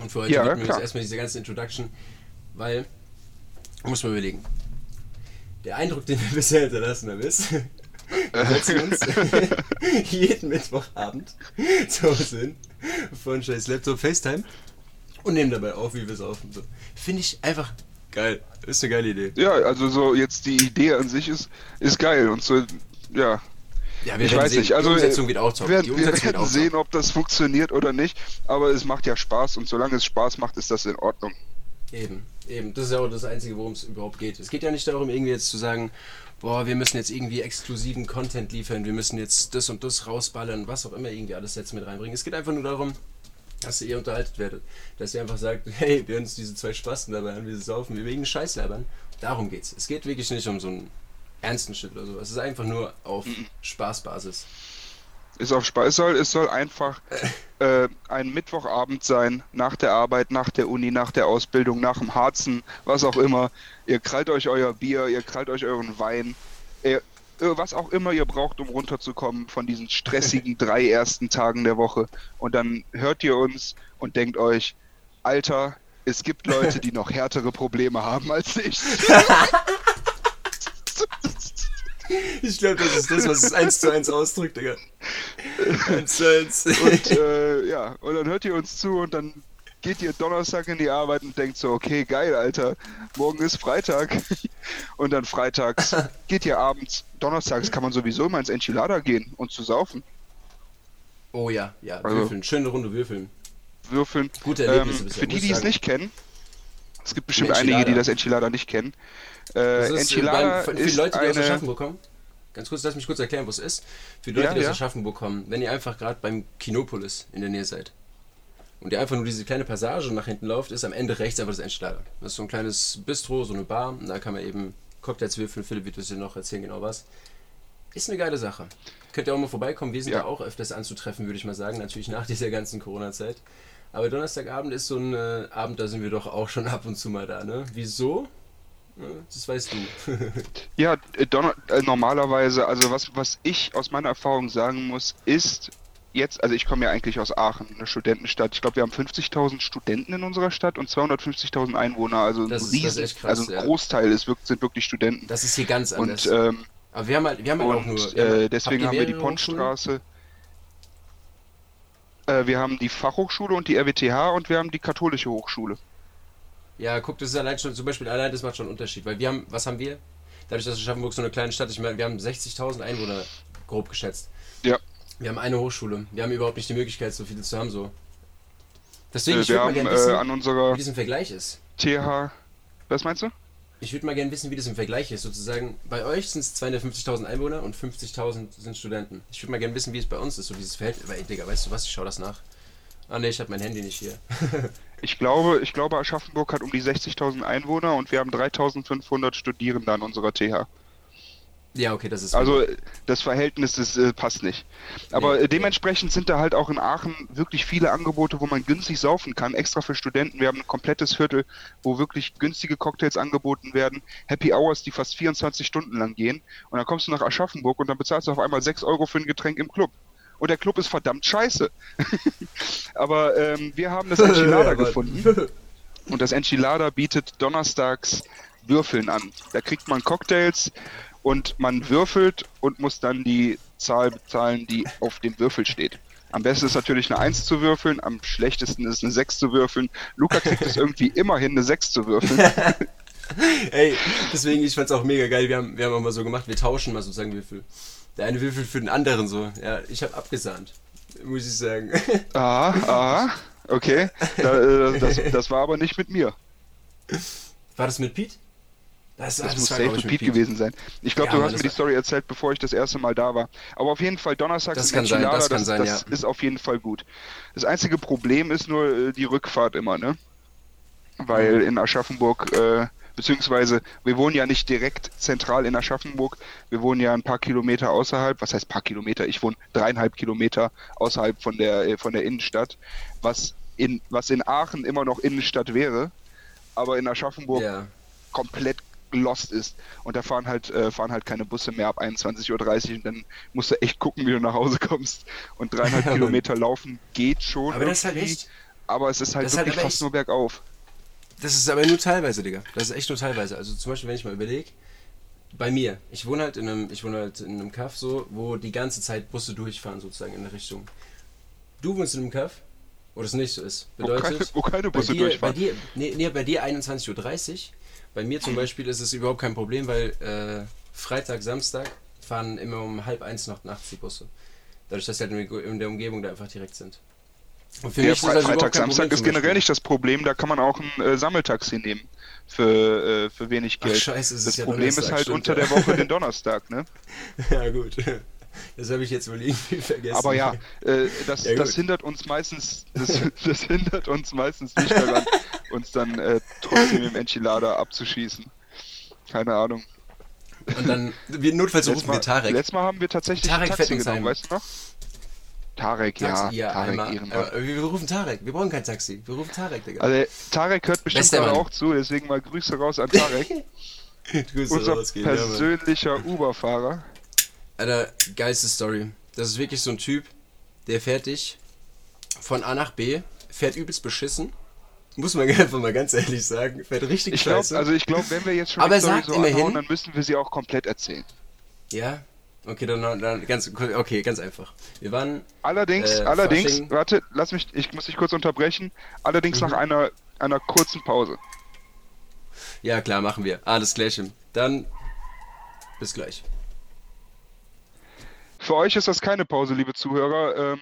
Und für heute Ja, widmen wir uns erstmal diese ganze Introduction, weil, muss man überlegen. Der Eindruck, den wir bisher hinterlassen haben, ist, wir setzen uns jeden Mittwochabend zu Hause hin, vor ein scheiß Laptop FaceTime und nehmen dabei auf, wie wir saufen. So. Finde ich einfach geil. Ist eine geile Idee. Ja, also so jetzt die Idee an sich ist, ist geil und so, ja. Ja, wir Ich weiß sehen. nicht, also die Umsetzung äh, geht auch top. Wir, wir Umsetzung werden sehen, ob das funktioniert oder nicht, aber es macht ja Spaß und solange es Spaß macht, ist das in Ordnung. Eben, eben. Das ist ja auch das Einzige, worum es überhaupt geht. Es geht ja nicht darum, irgendwie jetzt zu sagen, boah, wir müssen jetzt irgendwie exklusiven Content liefern, wir müssen jetzt das und das rausballern, was auch immer irgendwie alles jetzt mit reinbringen. Es geht einfach nur darum, dass ihr unterhaltet werdet. Dass ihr einfach sagt, hey, wir hören uns diese zwei Spasten dabei an, wie sie saufen, wir wegen Scheiß labern. Darum geht's. Es geht wirklich nicht um so einen ernsten Shit oder so. Es ist einfach nur auf Spaßbasis. Ist auf Spaß. Es soll, es soll einfach äh, ein Mittwochabend sein, nach der Arbeit, nach der Uni, nach der Ausbildung, nach dem Harzen, was auch immer. Ihr krallt euch euer Bier, ihr krallt euch euren Wein, ihr, äh, was auch immer ihr braucht, um runterzukommen von diesen stressigen drei ersten Tagen der Woche. Und dann hört ihr uns und denkt euch, Alter, es gibt Leute, die noch härtere Probleme haben als ich. Ich glaube, das ist das, was es eins zu eins ausdrückt, Digga. Eins zu eins. Und äh, ja, und dann hört ihr uns zu und dann geht ihr Donnerstag in die Arbeit und denkt so, okay, geil, Alter, morgen ist Freitag. Und dann freitags geht ihr abends, donnerstags kann man sowieso immer ins Enchilada gehen und zu saufen, Oh ja, ja, Also- würfeln. Schöne Runde würfeln. würfeln. Gute Ähm, Erlebnisse bisher, für die, die es nicht kennen, es gibt bestimmt einige, die das Enchilada nicht kennen. Äh, Das ist, Enchilada beim- für ist Leute, die aus eine... Aschaffenburg kommen. Ganz kurz, lass mich kurz erklären, wo es ist. Für die Leute, Ja, die ja. aus Aschaffenburg kommen, wenn ihr einfach gerade beim Kinopolis in der Nähe seid und ihr einfach nur diese kleine Passage nach hinten lauft, ist am Ende rechts einfach das Enchilada. Das ist so ein kleines Bistro, so eine Bar. Und da kann man eben Cocktails würfeln. Philipp wird uns dir noch erzählen, genau was. Ist eine geile Sache. Könnt ihr auch mal vorbeikommen. Wir sind Ja. da auch öfters anzutreffen, würde ich mal sagen. Natürlich nach dieser ganzen Corona-Zeit. Aber Donnerstagabend ist so ein äh, Abend, da sind wir doch auch schon ab und zu mal da, ne? Wieso? Das weißt du. Ja, äh, Donner äh, normalerweise, also was, was ich aus meiner Erfahrung sagen muss, ist jetzt, also ich komme ja eigentlich aus Aachen, eine Studentenstadt. Ich glaube, wir haben 50.000 Studenten in unserer Stadt und 250.000 Einwohner. Also ein Das ist- das ist riesen, echt krass, also ein ja. Großteil ist, sind wirklich Studenten. Das ist hier ganz anders. Und, ähm, Aber wir haben halt, wir haben halt auch und nur. wir haben- äh, habt deswegen haben wir die? Pontstraße. Äh, wir haben die Fachhochschule und die RWTH und wir haben die katholische Hochschule. Ja, guck, das ist allein schon, zum Beispiel allein das macht schon einen Unterschied, weil wir haben, was haben wir? Dadurch, dass Aschaffenburg so eine kleine Stadt ist, ich meine, wir haben 60.000 Einwohner, grob geschätzt. Ja. Wir haben eine Hochschule. Wir haben überhaupt nicht die Möglichkeit, so viele zu haben, so. Deswegen, Äh, ich würde mal gerne äh, wissen, an unserer wie das im Vergleich ist. TH. Was meinst du? Ich würde mal gerne wissen, wie das im Vergleich ist. Sozusagen, bei euch sind es 250.000 Einwohner und 50.000 sind Studenten. Ich würde mal gerne wissen, wie es bei uns ist, so dieses Verhältnis. Aber ey, Digga, weißt du was? Ich schau das nach. Ah ne, ich habe mein Handy nicht hier. Ich glaube, ich glaube, Aschaffenburg hat um die 60.000 Einwohner und wir haben 3.500 Studierende an unserer TH. ja, okay, das ist. Also das Verhältnis ist, äh, passt nicht. Aber Nee. dementsprechend sind da halt auch in Aachen wirklich viele Angebote, wo man günstig saufen kann, extra für Studenten. Wir haben ein komplettes Viertel, wo wirklich günstige Cocktails angeboten werden. Happy Hours, die fast 24 Stunden lang gehen. Und dann kommst du nach Aschaffenburg und dann bezahlst du auf einmal 6 Euro für ein Getränk im Club. Und der Club ist verdammt scheiße. Aber ähm, wir haben das Enchilada gefunden. Und das Enchilada bietet donnerstags Würfeln an. Da kriegt man Cocktails und man würfelt und muss dann die Zahl bezahlen, die auf dem Würfel steht. Am besten ist natürlich eine 1 zu würfeln, am schlechtesten ist eine 6 zu würfeln. Luca kriegt es irgendwie immer hin, eine 6 zu würfeln. Ey, deswegen, ich fand's auch mega geil. Wir haben, wir haben auch mal so gemacht, wir tauschen mal sozusagen Würfel. Der eine Würfel für den anderen so. Ja, ich habe abgesahnt. Muss ich sagen. Aha, aha, okay. Da, äh, das, das war aber nicht mit mir. War das mit Pete? Das, Das, ah, muss war, safe mit Pete gewesen sein. Ich glaube, Ja, du hast mir das die Story erzählt, bevor ich das erste Mal da war. Aber auf jeden Fall donnerstags Das kann sein, das kann sein, das ja. ist auf jeden Fall gut. Das einzige Problem ist nur äh, die Rückfahrt immer, ne? Weil Mhm. in Aschaffenburg, äh, beziehungsweise wir wohnen ja nicht direkt zentral in Aschaffenburg, wir wohnen ja ein paar Kilometer außerhalb, was heißt paar Kilometer? Ich wohne dreieinhalb Kilometer außerhalb von der, äh, von der Innenstadt, was in, was in Aachen immer noch Innenstadt wäre, aber in Aschaffenburg Ja. komplett lost ist. Und da fahren halt, äh, fahren halt keine Busse mehr ab 21.30 Uhr und dann musst du echt gucken, wie du nach Hause kommst. Und dreieinhalb. Kilometer laufen geht schon. Aber das ist halt echt. Aber es ist halt halt wirklich aber fast echt- nur bergauf. Das ist aber nur teilweise, Digga. Das ist echt nur teilweise. Also zum Beispiel, wenn ich mal überlege, bei mir, ich wohne halt in einem, ich wohne halt in einem Kaff so, wo die ganze Zeit Busse durchfahren sozusagen in eine Richtung. Du wohnst in einem Kaff, wo das nicht so ist. Wo keine, Bedeutet, wo keine bei Busse dir, bei durchfahren. dir, nee, nee, bei dir 21.30 Uhr. Bei mir zum Beispiel ist es überhaupt kein Problem, weil äh, Freitag, Samstag fahren immer um halb eins noch nachts die Busse. Dadurch, dass sie halt der- in der Umgebung da einfach direkt sind. Für Ja, ist das Fre also Freitag, Samstag ist generell nicht das Problem, da kann man auch ein äh, Sammeltaxi nehmen für, äh, für wenig Ach, Geld. scheiße, es ist das ja Problem ist Donnerstag, halt stimmt, unter ja. der Woche den Donnerstag, ne? Ja, gut. Das habe ich jetzt wohl irgendwie vergessen. Aber ja, äh, das, Ja, das hindert uns meistens, das, das hindert uns meistens nicht daran, uns dann äh, trotzdem im Enchilada abzuschießen. Keine Ahnung. Und dann, wir notfalls rufen wir Tarek. letztes Mal haben wir tatsächlich Tarek Taxi genommen, weißt du noch? Tarek, ja. Taxi, ja, Tarek, einmal. Äh, wir, rufen Tarek. Wir brauchen kein Taxi. Wir rufen Tarek, Digga. Also Tarek hört bestimmt gerade auch zu, deswegen mal Grüße raus an Tarek. Grüße unser rausgehen, ja, persönlicher Uber-Fahrer. Alter, geilste Story. Das ist wirklich so ein Typ, der fährt dich von A nach B, fährt übelst beschissen. Muss man einfach mal ganz ehrlich sagen. Fährt richtig Ich glaube, scheiße. also ich glaube, wenn wir jetzt schon Aber die Story sagt so immerhin- anhauen, dann müssen wir sie auch komplett erzählen. ja? Okay, dann, dann ganz, okay, ganz einfach. Wir waren, Allerdings, Äh, allerdings, Fasching. warte, lass mich, ich muss dich kurz unterbrechen. Allerdings Mhm. nach einer, einer kurzen Pause. ja klar, machen wir. Alles Klärchen. Dann, bis gleich. Für euch ist das keine Pause, liebe Zuhörer. Ähm,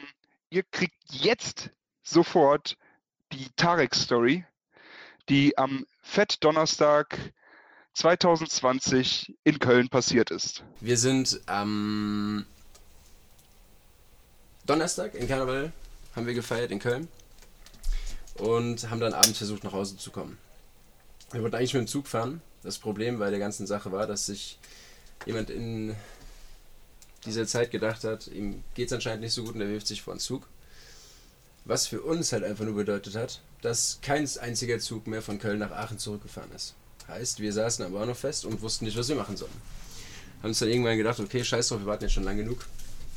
ihr kriegt jetzt sofort die Tarek-Story, die am Fett-Donnerstag 2020 in Köln passiert ist. Wir sind am Donnerstag in Karneval, haben wir gefeiert in Köln und haben dann abends versucht nach Hause zu kommen. Wir wollten eigentlich mit dem Zug fahren. Das Problem bei der ganzen Sache war, dass sich jemand in dieser Zeit gedacht hat, ihm geht es anscheinend nicht so gut und er wirft sich vor den Zug. Was für uns halt einfach nur bedeutet hat, dass kein einziger Zug mehr von Köln nach Aachen zurückgefahren ist. Heißt, wir saßen am Bahnhof fest und wussten nicht, was wir machen sollen. Haben uns dann irgendwann gedacht, okay, scheiß drauf, wir warten jetzt schon lang genug.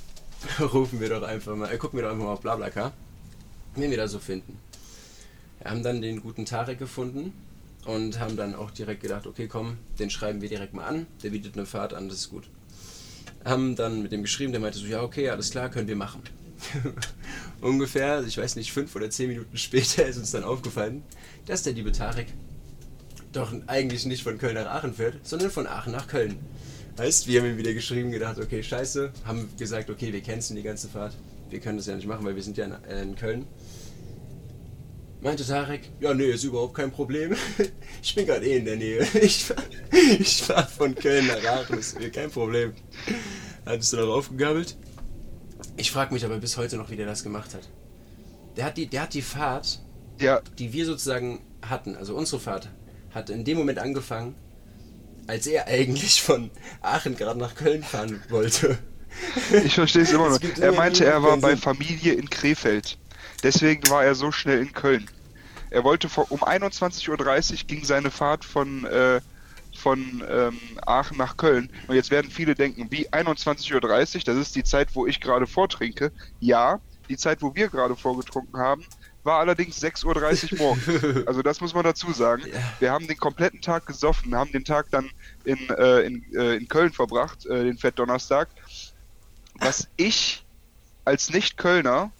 Rufen wir doch einfach mal, äh, gucken wir doch einfach mal auf Blablacar, wen wir da so finden. Wir haben dann den guten Tarek gefunden und haben dann auch direkt gedacht, okay, komm, den schreiben wir direkt mal an, der bietet eine Fahrt an, das ist gut. Haben dann mit dem geschrieben, der meinte so, ja, okay, alles klar, können wir machen. Ungefähr, ich weiß nicht, fünf oder zehn Minuten später ist uns dann aufgefallen, dass der liebe Tarek doch eigentlich nicht von Köln nach Aachen fährt, sondern von Aachen nach Köln. Heißt, wir haben ihm wieder geschrieben, gedacht, okay, scheiße, haben gesagt, okay, wir kennen die ganze Fahrt, wir können das ja nicht machen, weil wir sind ja in, äh, in Köln. Meinte Tarek, ja, nee, ist überhaupt kein Problem. Ich bin gerade eh in der Nähe. Ich fahr, ich fahr von Köln nach Aachen, ist mir kein Problem. Hat es dann auch aufgegabelt. Ich frage mich aber bis heute noch, wie der das gemacht hat. Der hat die, der hat die Fahrt, Ja, die wir sozusagen hatten, also unsere Fahrt, hat in dem Moment angefangen, als er eigentlich von Aachen gerade nach Köln fahren wollte. ich verstehe es immer noch. Er meinte, er war bei. Familie in Krefeld. Deswegen war er so schnell in Köln. Er wollte vor, um 21.30 Uhr ging seine Fahrt von, äh, von ähm, Aachen nach Köln. Und jetzt werden viele denken, wie 21.30 Uhr, das ist die Zeit, wo ich gerade vortrinke. Ja, die Zeit, wo wir gerade vorgetrunken haben, war allerdings 6.30 Uhr morgens. Also das muss man dazu sagen. Wir haben den kompletten Tag gesoffen, haben den Tag dann in, äh, in, äh, in Köln verbracht, äh, den Fettdonnerstag. Was ich als Nicht-Kölner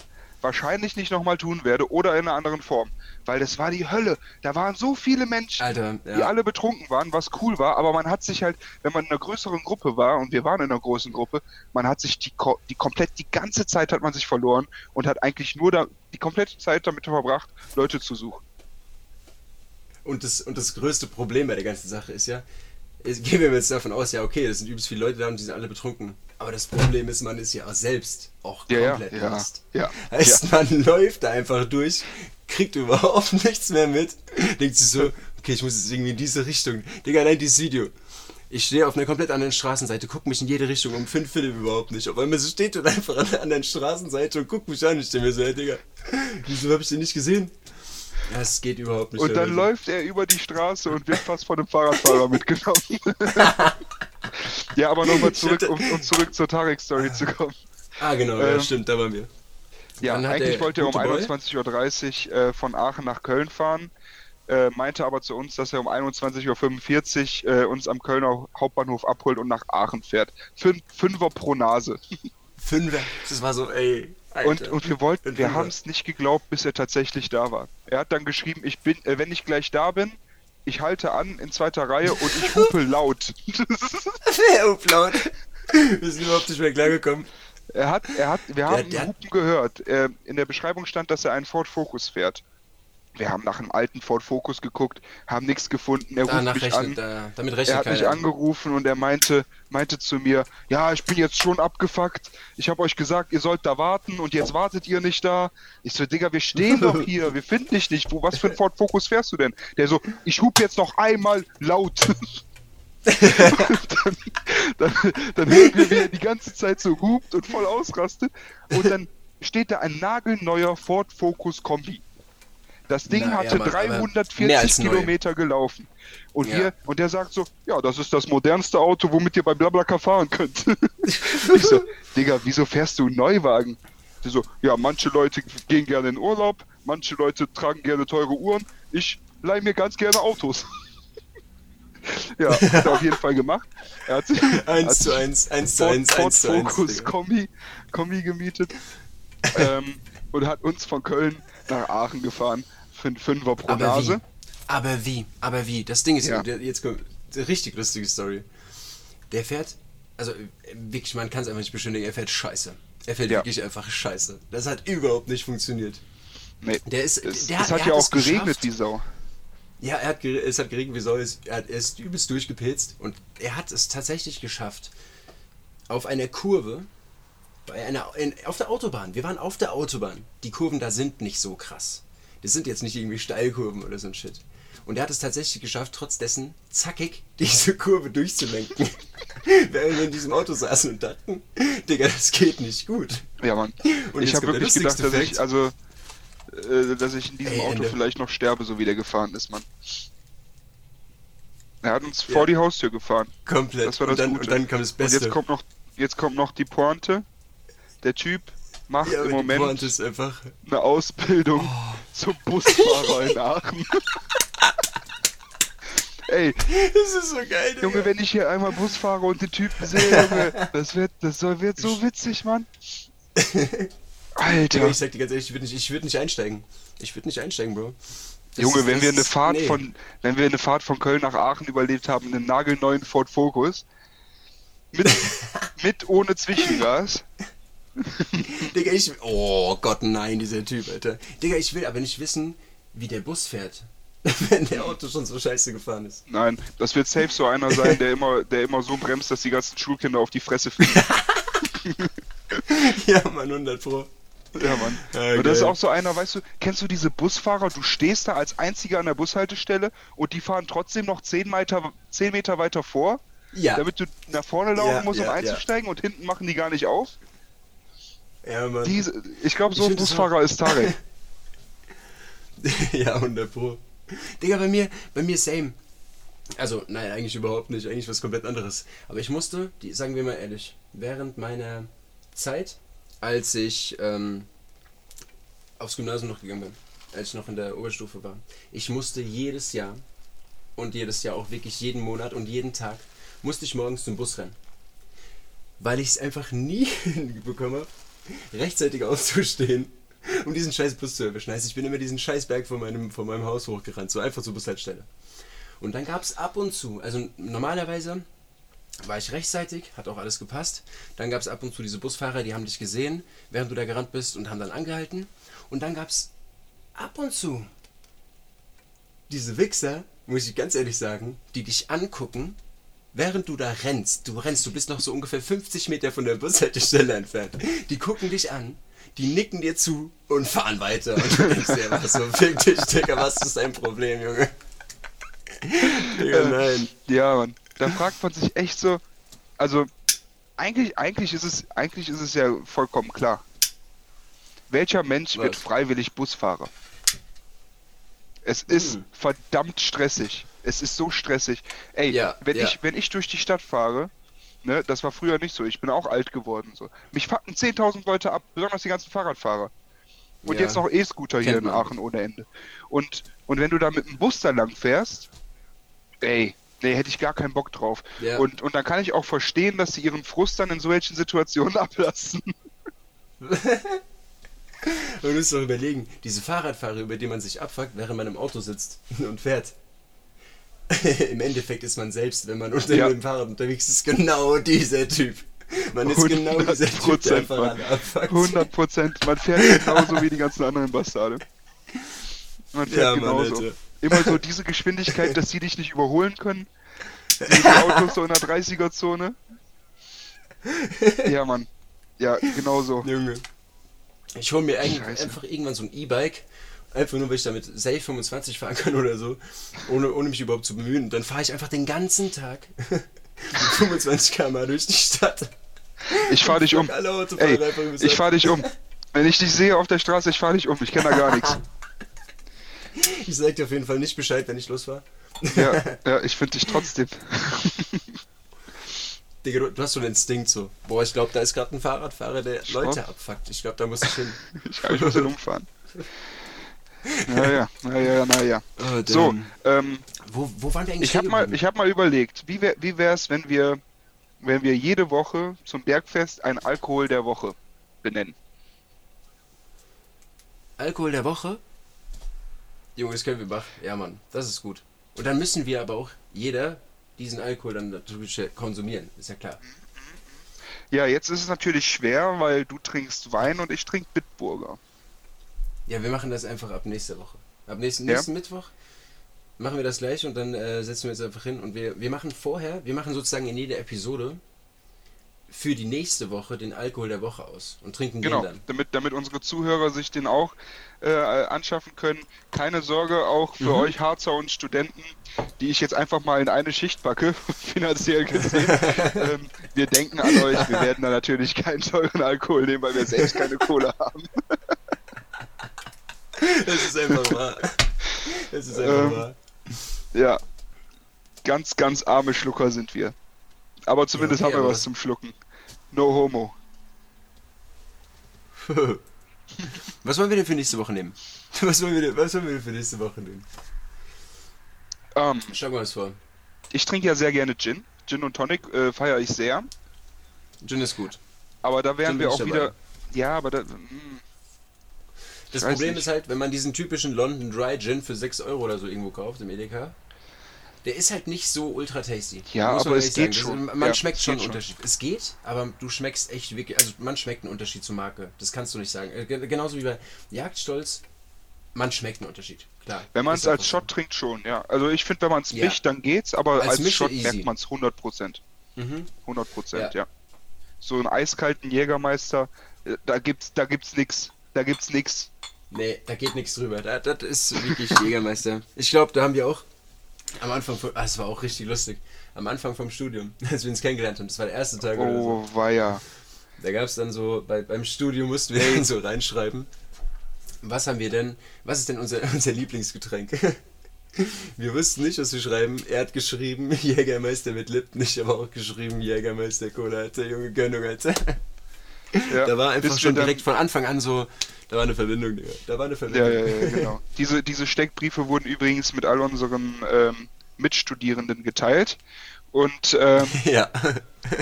wahrscheinlich nicht nochmal tun werde oder in einer anderen Form. Weil das war die Hölle. Da waren so viele Menschen, Alter, die ja. alle betrunken waren, was cool war, aber man hat sich halt, wenn man in einer größeren Gruppe war, und wir waren in einer großen Gruppe, man hat sich die, die komplett, die ganze Zeit hat man sich verloren und hat eigentlich nur da, die komplette Zeit damit verbracht, Leute zu suchen. Und das, und das größte Problem bei der ganzen Sache ist ja, gehen wir jetzt davon aus, ja, okay, das sind übelst viele Leute da und die sind alle betrunken. Aber das Problem ist, man ist ja auch selbst auch Ja, ja, komplett ja, lost. ja, Heißt, man läuft da einfach durch, kriegt überhaupt nichts mehr mit, denkt sich so, okay, ich muss jetzt irgendwie in diese Richtung. Digga, allein dieses Video. Ich stehe auf einer komplett anderen Straßenseite, guck mich in jede Richtung um, find Philipp überhaupt nicht. Auf einmal so steht er einfach an der anderen Straßenseite und guckt mich an. Ich denke mir so, hey Digga, wieso hab ich den nicht gesehen? Das geht überhaupt nicht. Und dann läuft er über die Straße und wird fast von einem Fahrradfahrer mitgenommen. Ja, aber nochmal zurück, um, um zurück zur Tarek-Story zu kommen. Ah, genau, ja, Ähm, stimmt, da waren wir. Ja, eigentlich wollte er um gute Boy- 21.30 Uhr äh, von Aachen nach Köln fahren, äh, meinte aber zu uns, dass er um 21.45 Uhr äh, uns am Kölner Hauptbahnhof abholt und nach Aachen fährt. Fün Fünfer pro Nase. Fünfer. Das war so, ey. Alter. Und, und wir wollten, wir haben es nicht geglaubt, bis er tatsächlich da war. Er hat dann geschrieben, ich bin, äh, wenn ich gleich da bin, ich halte an in zweiter Reihe und ich hupe laut. Upload. Wir sind überhaupt nicht mehr klargekommen. er hat, er hat, wir haben der- Hupen gehört. In der Beschreibung stand, dass er einen Ford Focus fährt. Wir haben nach einem alten Ford Focus geguckt, haben nichts gefunden. Er ruft Danach mich rechnet, an. damit Er hat mich angerufen und er meinte, meinte zu mir, ja, ich bin jetzt schon abgefuckt. Ich habe euch gesagt, ihr sollt da warten und jetzt wartet ihr nicht da. Ich so, Digga, wir stehen doch hier, wir finden dich nicht. Wo, was für ein Ford Focus fährst du denn? Der so, ich hub jetzt noch einmal laut. dann, dann, dann hören wir, wie er die ganze Zeit so hupt und voll ausrastet. Und dann steht da ein nagelneuer Ford Focus Kombi. Das Ding Na, ja, hatte mehr 340 als neu. Kilometer gelaufen. Und Ja. wir, und der sagt so, ja, das ist das modernste Auto, womit ihr bei Blablacar fahren könnt. ich so, Digga, wieso fährst du einen Neuwagen? Die so, ja, manche Leute gehen gerne in Urlaub, manche Leute tragen gerne teure Uhren, ich leih mir ganz gerne Autos. ja, hat er auf jeden Fall gemacht. Er hat sich, hat 1 zu sich 1, 1 zu Ford, 1, Ford 1 zu 1. Focus. Kombi, Kombi gemietet ähm, und hat uns von Köln nach Aachen gefahren für einen Fünfer pro Aber Nase. wie? Aber wie? Aber wie? Das Ding ist, Ja. jetzt kommt eine richtig lustige Story. Der fährt, also wirklich, man kann es einfach nicht beschönigen, er fährt scheiße. Er fährt Ja. wirklich einfach scheiße. Das hat überhaupt nicht funktioniert. Nee, Der ist, es, der, es hat ja auch geregnet, geschafft. die Sau. Ja, er hat es hat geregnet wie Soll. Es- Er, hat, er ist übelst durchgepilzt und er hat es tatsächlich geschafft, auf einer Kurve, bei einer, in, auf der Autobahn, wir waren auf der Autobahn, die Kurven da sind nicht so krass. Das sind jetzt nicht irgendwie Steilkurven oder so ein Shit. Und er hat es tatsächlich geschafft, trotz dessen zackig diese Kurve durchzulenken. Während wir in diesem Auto saßen und dachten, Digga, das geht nicht gut. Ja, Mann. Und ich habe wirklich gedacht, dass ich, also, äh, dass ich in diesem Ey, Auto Ende. vielleicht noch sterbe, so wie der gefahren ist, Mann. Er hat uns Ja. vor die Haustür gefahren. Komplett. Das war das und, dann, Gute. und dann kam das Und Beste. jetzt kommt noch, jetzt kommt noch die Pointe. Der Typ macht ja, im Moment eine Ausbildung Oh. Zum Busfahrer in Aachen. Ey, Das ist so geil, Digga. Junge, wenn ich hier einmal Bus fahre und den Typen sehe, Junge, das wird, das wird so witzig, Mann. Digga, Alter. ich sag dir ganz ehrlich, ich würde nicht, ich würd nicht einsteigen. Ich würde nicht einsteigen, Bro. Das Junge, ist- wenn wir eine Fahrt nee. von, wenn wir eine Fahrt von Köln nach Aachen überlebt haben, einen nagelneuen Ford Focus, mit, mit ohne Zwischengas, Digga, ich. Oh Gott, nein, dieser Typ, Alter. Digga, ich will aber nicht wissen, wie der Bus fährt. Wenn der Auto schon so scheiße gefahren ist. nein, das wird safe so einer sein, der immer, der immer so bremst, dass die ganzen Schulkinder auf die Fresse fliegen. ja, Mann, 100 Pro. Ja, Mann. Ja, und das ist auch so einer, weißt du, kennst du diese Busfahrer, du stehst da als einziger an der Bushaltestelle und die fahren trotzdem noch 10 Meter, 10 Meter weiter vor, Ja. damit du nach vorne laufen Ja, musst, um einzusteigen und hinten machen die gar nicht auf. Ja, Mann. Diese, ich glaube, so Ich ein Busfahrer ist Tarek. ja, 100 Pro. Digga, bei mir, bei mir same. Also, nein, eigentlich überhaupt nicht. Eigentlich was komplett anderes. Aber ich musste, die, sagen wir mal ehrlich, während meiner Zeit, als ich ähm, aufs Gymnasium noch gegangen bin, als ich noch in der Oberstufe war, ich musste jedes Jahr und jedes Jahr auch wirklich jeden Monat und jeden Tag, musste ich morgens zum Bus rennen. Weil ich es einfach nie hinbekommen habe, rechtzeitig aufzustehen, um diesen scheiß Bus zu erwischen. Heißt, ich bin immer diesen scheiß Berg von meinem, von meinem Haus hochgerannt, so einfach zur Bushaltestelle. Und dann gab es ab und zu, also normalerweise war ich rechtzeitig, hat auch alles gepasst. Dann gab es ab und zu diese Busfahrer, die haben dich gesehen, während du da gerannt bist und haben dann angehalten. Und dann gab es ab und zu diese Wichser, muss ich ganz ehrlich sagen, die dich angucken, während du da rennst. Du rennst, du bist noch so ungefähr 50 Meter von der Bushaltestelle entfernt. Die gucken dich an, die nicken dir zu und fahren weiter. Und du denkst dir einfach so, fick dich, Digga, was ist dein Problem, Junge? Digga, nein. Ja, Mann. Da fragt man sich echt so, also eigentlich, eigentlich ist es, eigentlich ist es ja vollkommen klar. Welcher Mensch wird Was? freiwillig Busfahrer? Es ist Hm. verdammt stressig. Es ist so stressig. Ey, Ja, wenn, ja. Ich, wenn ich durch die Stadt fahre, ne, das war früher nicht so, ich bin auch alt geworden. So. Mich fucken 10.000 Leute ab, besonders die ganzen Fahrradfahrer. Und Ja. jetzt noch E-Scooter hier in. Aachen ohne Ende. Und, und wenn du da mit dem Bus da lang fährst, ey, nee, hätte ich gar keinen Bock drauf. Und, und dann kann ich auch verstehen, dass sie ihren Frust dann in solchen Situationen ablassen. Man muss doch überlegen, diese Fahrradfahrer, über die man sich abfuckt, während man im Auto sitzt und fährt. Im Endeffekt ist man selbst, wenn man unter Ja. dem Fahrrad unterwegs ist, genau dieser Typ. Man ist genau dieser Typ, der 100%, einfach Mann. alle abfuckt. 100 Prozent. Man fährt genauso wie die ganzen anderen Bastarde. Man fährt Ja, Mann, genauso. Alter. Immer so diese Geschwindigkeit, dass sie dich nicht überholen können. Die Autos so in der 30er-Zone. Ja, Mann. Ja, genauso. Junge. Ich hole mir eigentlich Scheiße. einfach irgendwann so ein E-Bike, einfach nur, weil ich damit safe 25 fahren kann oder so, ohne, ohne mich überhaupt zu bemühen. Und dann fahre ich einfach den ganzen Tag mit 25 km durch die Stadt. Ich fahr dich um. Ey, ich ab. fahr dich um. Wenn ich dich sehe auf der Straße, ich fahr dich um. Ich kenne da gar nichts. Ich sag dir auf jeden Fall nicht Bescheid, wenn ich los war. Ja, ja ich finde dich trotzdem. Digga, du, du hast so einen Instinkt so. Boah, ich glaube, da ist gerade ein Fahrradfahrer, der. Leute abfuckt. Ich glaube, da muss ich hin. Ich, ich muss ihn umfahren. Naja, naja, naja. Oh, So, ähm, Wo, wo waren wir eigentlich Ich habe mal, ich hab mal überlegt, wie wär, wie wär's, wenn wir, wenn wir jede Woche zum Bergfest ein Alkohol der Woche benennen? Alkohol der Woche? Junge, das können wir machen. Ja, Mann, das ist gut. Und dann müssen wir aber auch jeder diesen Alkohol dann natürlich konsumieren. Ist ja klar. Ja, jetzt ist es natürlich schwer, weil du trinkst Wein und ich trinke Bitburger. Ja, wir machen das einfach ab nächster Woche. Ab nächsten, Ja. nächsten Mittwoch machen wir das gleich und dann äh, setzen wir uns einfach hin und wir, wir machen vorher, wir machen sozusagen in jeder Episode für die nächste Woche den Alkohol der Woche aus und trinken Genau, den dann. damit, damit unsere Zuhörer sich den auch äh, anschaffen können. Keine Sorge, auch für Mhm. euch Harzer und Studenten, die ich jetzt einfach mal in eine Schicht packe, finanziell gesehen. ähm, wir denken an euch, wir werden da natürlich keinen teuren Alkohol nehmen, weil wir selbst keine Kohle haben. Das ist einfach wahr. Das ist einfach Ähm, wahr. Ja, ganz, ganz arme Schlucker sind wir. Aber zumindest okay, haben wir was zum Schlucken. No homo. Was wollen wir denn für nächste Woche nehmen? Was wollen wir denn, was wollen wir denn für nächste Woche nehmen? Ähm, Schlag mal was vor. ich trinke ja sehr gerne Gin. Gin und Tonic äh, feiere ich sehr. Gin ist gut. Aber da wären Gin wir auch wieder. Ja, aber da. mm, Das weiß Problem nicht. ist halt, wenn man diesen typischen London Dry Gin für 6 Euro oder so irgendwo kauft im Edeka, der ist halt nicht so ultra tasty. Ja, aber es geht sagen. schon. Das, man Ja, schmeckt schon einen schon. Unterschied. Es geht, aber du schmeckst echt wirklich, also man schmeckt einen Unterschied zur Marke. Das kannst du nicht sagen. Äh, ge- Genauso wie bei Jagdstolz, man schmeckt einen Unterschied. Klar. Wenn man es als Shot trinkt, schon, ja. Also ich finde, wenn man es Ja. mischt, dann geht's, aber Als als, Shot easy. merkt man es 100%. so. Mhm. 100%, ja. So einen eiskalten Jägermeister, äh, da gibt's, da gibt's nix. Da gibt's nix. Nee, da geht nichts drüber. Da, das ist wirklich Jägermeister. Ich glaube, da haben wir auch am Anfang, von, ah, es war auch richtig lustig, am Anfang vom Studium, als wir uns kennengelernt haben, das war der erste Tag oder so. Oh, weia. Da gab es dann so, bei, beim Studium mussten wir dann so reinschreiben, was haben wir denn, was ist denn unser, unser Lieblingsgetränk? Wir wussten nicht, was wir schreiben. Er hat geschrieben Jägermeister mit Lipton, ich habe auch geschrieben Jägermeister Cola, Alter, Junge Gönnung, Alter. Ja, Da war einfach schon direkt von Anfang an so, da war eine Verbindung, Digga. Da war eine Ja, Verbindung. ja, ja, genau. Diese, diese Steckbriefe wurden übrigens mit all unseren ähm, Mitstudierenden geteilt. Und, ähm, ja.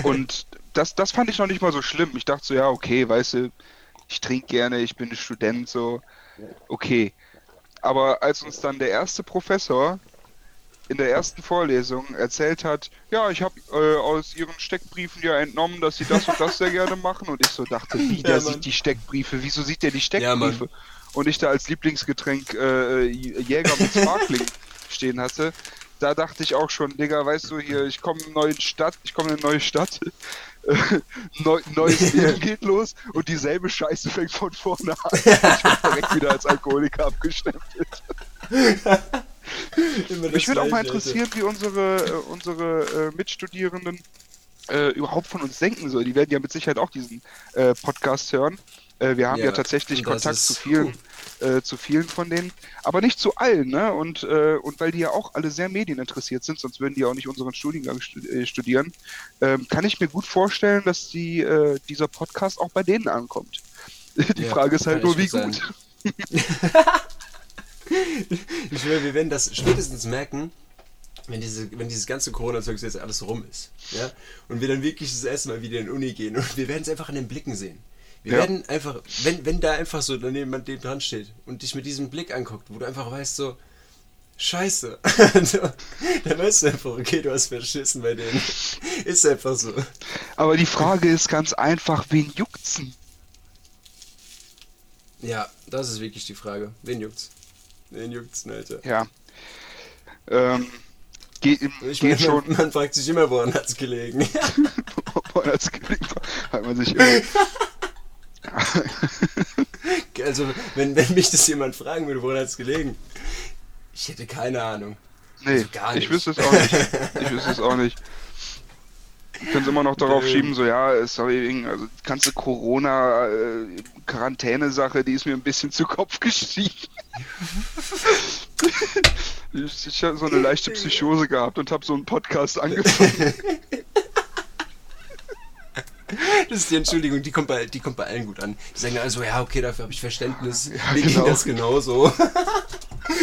und das, das fand ich noch nicht mal so schlimm. Ich dachte so, ja, okay, weißt du, ich trinke gerne, ich bin Student, so, okay. Aber als uns dann der erste Professor in der ersten Vorlesung erzählt hat, ja, ich habe äh, aus ihren Steckbriefen ja entnommen, dass sie das und das sehr gerne machen. Und ich so dachte, wie, der Ja, sieht die Steckbriefe, wieso sieht der die Ja. Steckbriefe? und ich da als Lieblingsgetränk äh, Jäger mit Sparkling stehen hatte, da dachte ich auch schon, Digga, weißt du, hier, ich komme in eine neue Stadt, ich komme in eine neue Stadt, neu, neues Leben geht los und dieselbe Scheiße fängt von vorne an. Ich werde direkt wieder als Alkoholiker abgestempelt. Mich würde auch mal interessieren, wie unsere, äh, unsere äh, Mitstudierenden äh, überhaupt von uns denken sollen. Die werden ja mit Sicherheit auch diesen Podcast hören. Äh, wir haben ja, Ja, tatsächlich Kontakt zu vielen, äh, zu vielen von denen, aber nicht zu allen, ne? Und, äh, und weil die ja auch alle sehr medieninteressiert sind, sonst würden die auch nicht unseren Studiengang studieren, ähm, kann ich mir gut vorstellen, dass die, dieser Podcast auch bei denen ankommt. Die ja, Frage ist halt nur, wie gut. ich schwöre, wir werden das spätestens merken, wenn, diese, wenn dieses ganze Corona-Zeug jetzt alles rum ist. Ja? Und wir dann wirklich das erste Mal wieder in die Uni gehen und wir werden es einfach in den Blicken sehen. Wir ja. werden einfach, wenn, wenn da einfach so daneben jemand dran steht und dich mit diesem Blick anguckt, wo du einfach weißt, so, Scheiße. dann weißt du einfach, okay, du hast verschissen bei denen. Ist einfach so. Aber die Frage ist ganz einfach, wen juckt's? Ja, das ist wirklich die Frage. Wen juckt's? Wen juckt's denn, Alter? Ja. Ähm, geht, ich meine, schon. Man, fragt sich immer, woran hat's gelegen? woran hat's gelegen? Hat man sich immer. also, wenn, wenn mich das jemand fragen würde, woran hat's gelegen? Ich hätte keine Ahnung. Nee, also gar nicht. ich wüsste es auch nicht. Ich wüsste es auch nicht. Du kannst immer noch darauf schieben, so ja, sorry, wegen, also die ganze Corona-Quarantäne-Sache, die ist mir ein bisschen zu Kopf gestiegen. ich ich habe so eine leichte Psychose gehabt und habe so einen Podcast angefangen. Das ist die Entschuldigung, die kommt bei, die kommt bei allen gut an. Die sagen also, ja, okay, dafür habe ich Verständnis. Ja, Mir genau. ging das genauso.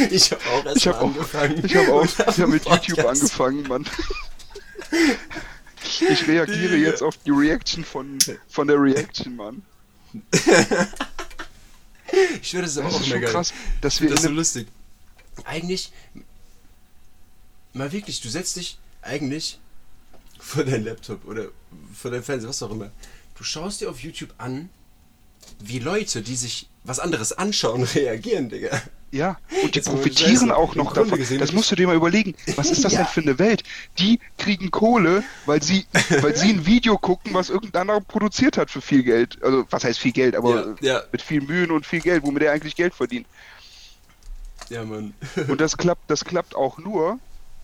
Ich habe auch erst ich hab angefangen. Auch, ich habe auch ich hab mit YouTube angefangen, Mann. Ich reagiere die, jetzt auf die Reaction von, von der Reaction, Mann. ich würde das aber das auch schon geil. krass, dass wir das ist so lustig. Eigentlich, mal wirklich, du setzt dich eigentlich vor dein Laptop oder vor dein Fernseher, was auch immer. Du schaust dir auf YouTube an, wie Leute, die sich was anderes anschauen, reagieren, Digga. Ja, und die Jetzt profitieren auch noch davon. Gesehen, das musst du dir mal überlegen. Was ist das ja. denn für eine Welt? Die kriegen Kohle, weil sie, weil sie ein Video gucken, was irgendein anderer produziert hat für viel Geld. Also, was heißt viel Geld, aber ja, ja. mit viel Mühen und viel Geld, womit er eigentlich Geld verdient. Ja, Mann. und das klappt, das klappt auch nur,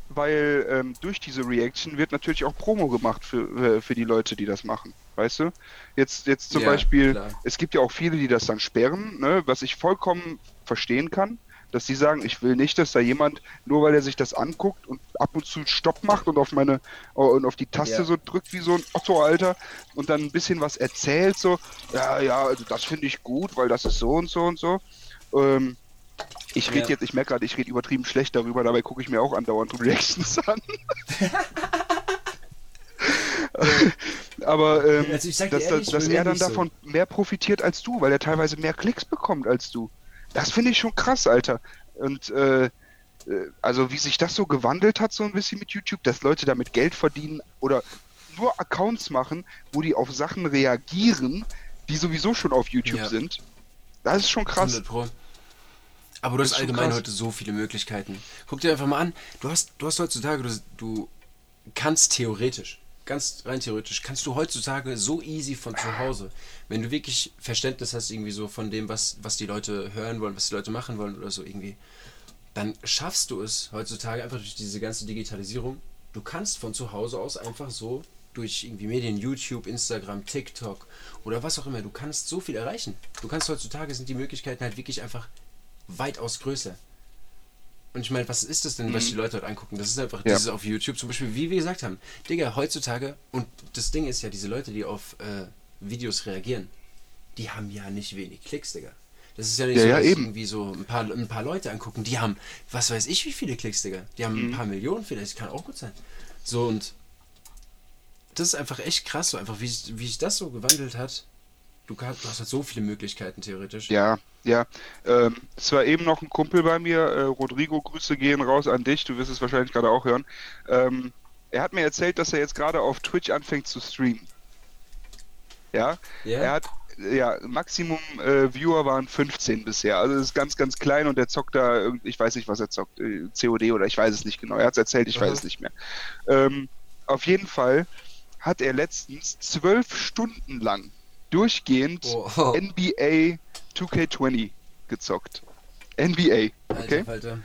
weil ähm, durch diese Reaction wird natürlich auch Promo gemacht für, äh, für die Leute, die das machen. Weißt du? Jetzt, jetzt zum ja, Beispiel, klar. es gibt ja auch viele, die das dann sperren, ne? was ich vollkommen verstehen kann, dass die sagen, ich will nicht, dass da jemand, nur weil er sich das anguckt und ab und zu Stopp macht und auf meine und auf die Taste ja. so drückt wie so ein Otto, Alter, und dann ein bisschen was erzählt, so, ja, ja, also das finde ich gut, weil das ist so und so und so. Ähm, ich rede ja. jetzt, ich merke gerade, ich rede übertrieben schlecht darüber, dabei gucke ich mir auch andauernd Reactions an. Aber ähm, also dass, ehrlich, dass er dann davon so. mehr profitiert als du, weil er teilweise mehr Klicks bekommt als du. Das finde ich schon krass, Alter. Und äh, äh, also wie sich das so gewandelt hat, so ein bisschen mit YouTube, dass Leute damit Geld verdienen oder nur Accounts machen, wo die auf Sachen reagieren, die sowieso schon auf YouTube ja. sind. Das ist schon krass. 100 Pro. Aber du hast allgemein heute so viele Möglichkeiten. Guck dir einfach mal an, du hast, du hast heutzutage, du, du kannst theoretisch, ganz rein theoretisch, kannst du heutzutage so easy von zu Hause, wenn du wirklich Verständnis hast irgendwie so von dem, was, was die Leute hören wollen, was die Leute machen wollen oder so irgendwie, dann schaffst du es heutzutage einfach durch diese ganze Digitalisierung. Du kannst von zu Hause aus einfach so durch irgendwie Medien, YouTube, Instagram, TikTok oder was auch immer, du kannst so viel erreichen. Du kannst heutzutage sind die Möglichkeiten halt wirklich einfach weitaus größer. Und ich meine, was ist das denn, was mhm. die Leute dort angucken? Das ist einfach ja. dieses auf YouTube zum Beispiel, wie wir gesagt haben. Digga, heutzutage, und das Ding ist ja, diese Leute, die auf äh, Videos reagieren, die haben ja nicht wenig Klicks, Digga. Das ist ja nicht ja, so, dass ja, irgendwie so ein paar, ein paar Leute angucken, die haben, was weiß ich, wie viele Klicks, Digga. Die haben mhm. ein paar Millionen vielleicht, kann auch gut sein. So und das ist einfach echt krass, so einfach, wie, wie sich das so gewandelt hat. Du, kannst, du hast halt so viele Möglichkeiten theoretisch. Ja, ja, ähm, es war eben noch ein Kumpel bei mir, äh, Rodrigo, Grüße gehen raus an dich, du wirst es wahrscheinlich gerade auch hören. Ähm, er hat mir erzählt, dass er jetzt gerade auf Twitch anfängt zu streamen. Ja, yeah. er hat, ja, Maximum äh, Viewer waren 15 bisher, also das ist ganz, ganz klein und er zockt da, ich weiß nicht, was er zockt, äh, COD oder ich weiß es nicht genau, er hat es erzählt, ich weiß es nicht mehr. Ähm, auf jeden Fall hat er letztens zwölf Stunden lang durchgehend oh. NBA 2K20 gezockt. NBA, okay? Alter, Alter.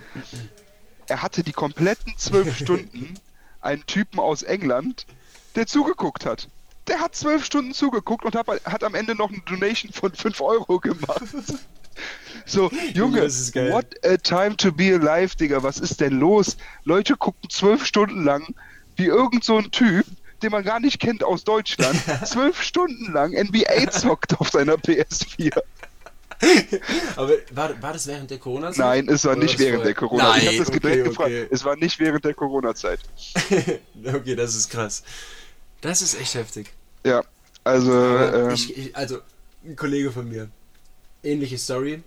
Er hatte die kompletten zwölf Stunden einen Typen aus England, der zugeguckt hat. Der hat zwölf Stunden zugeguckt und hat, hat am Ende noch eine Donation von 5 Euro gemacht. So, Junge, what a time to be alive, Digga. Was ist denn los? Leute gucken zwölf Stunden lang, wie irgend so ein Typ, den man gar nicht kennt aus Deutschland, zwölf Stunden lang NBA zockt auf seiner PS4. Aber war, war das während der Corona-Zeit? Nein, es war Oder nicht während vorher? der Corona. ich habe das direkt okay, gefragt. okay. Es war nicht während der Corona-Zeit. okay, das ist krass. Das ist echt heftig. Ja, also, ähm, ich, ich, also, ein Kollege von mir. Ähnliche Story.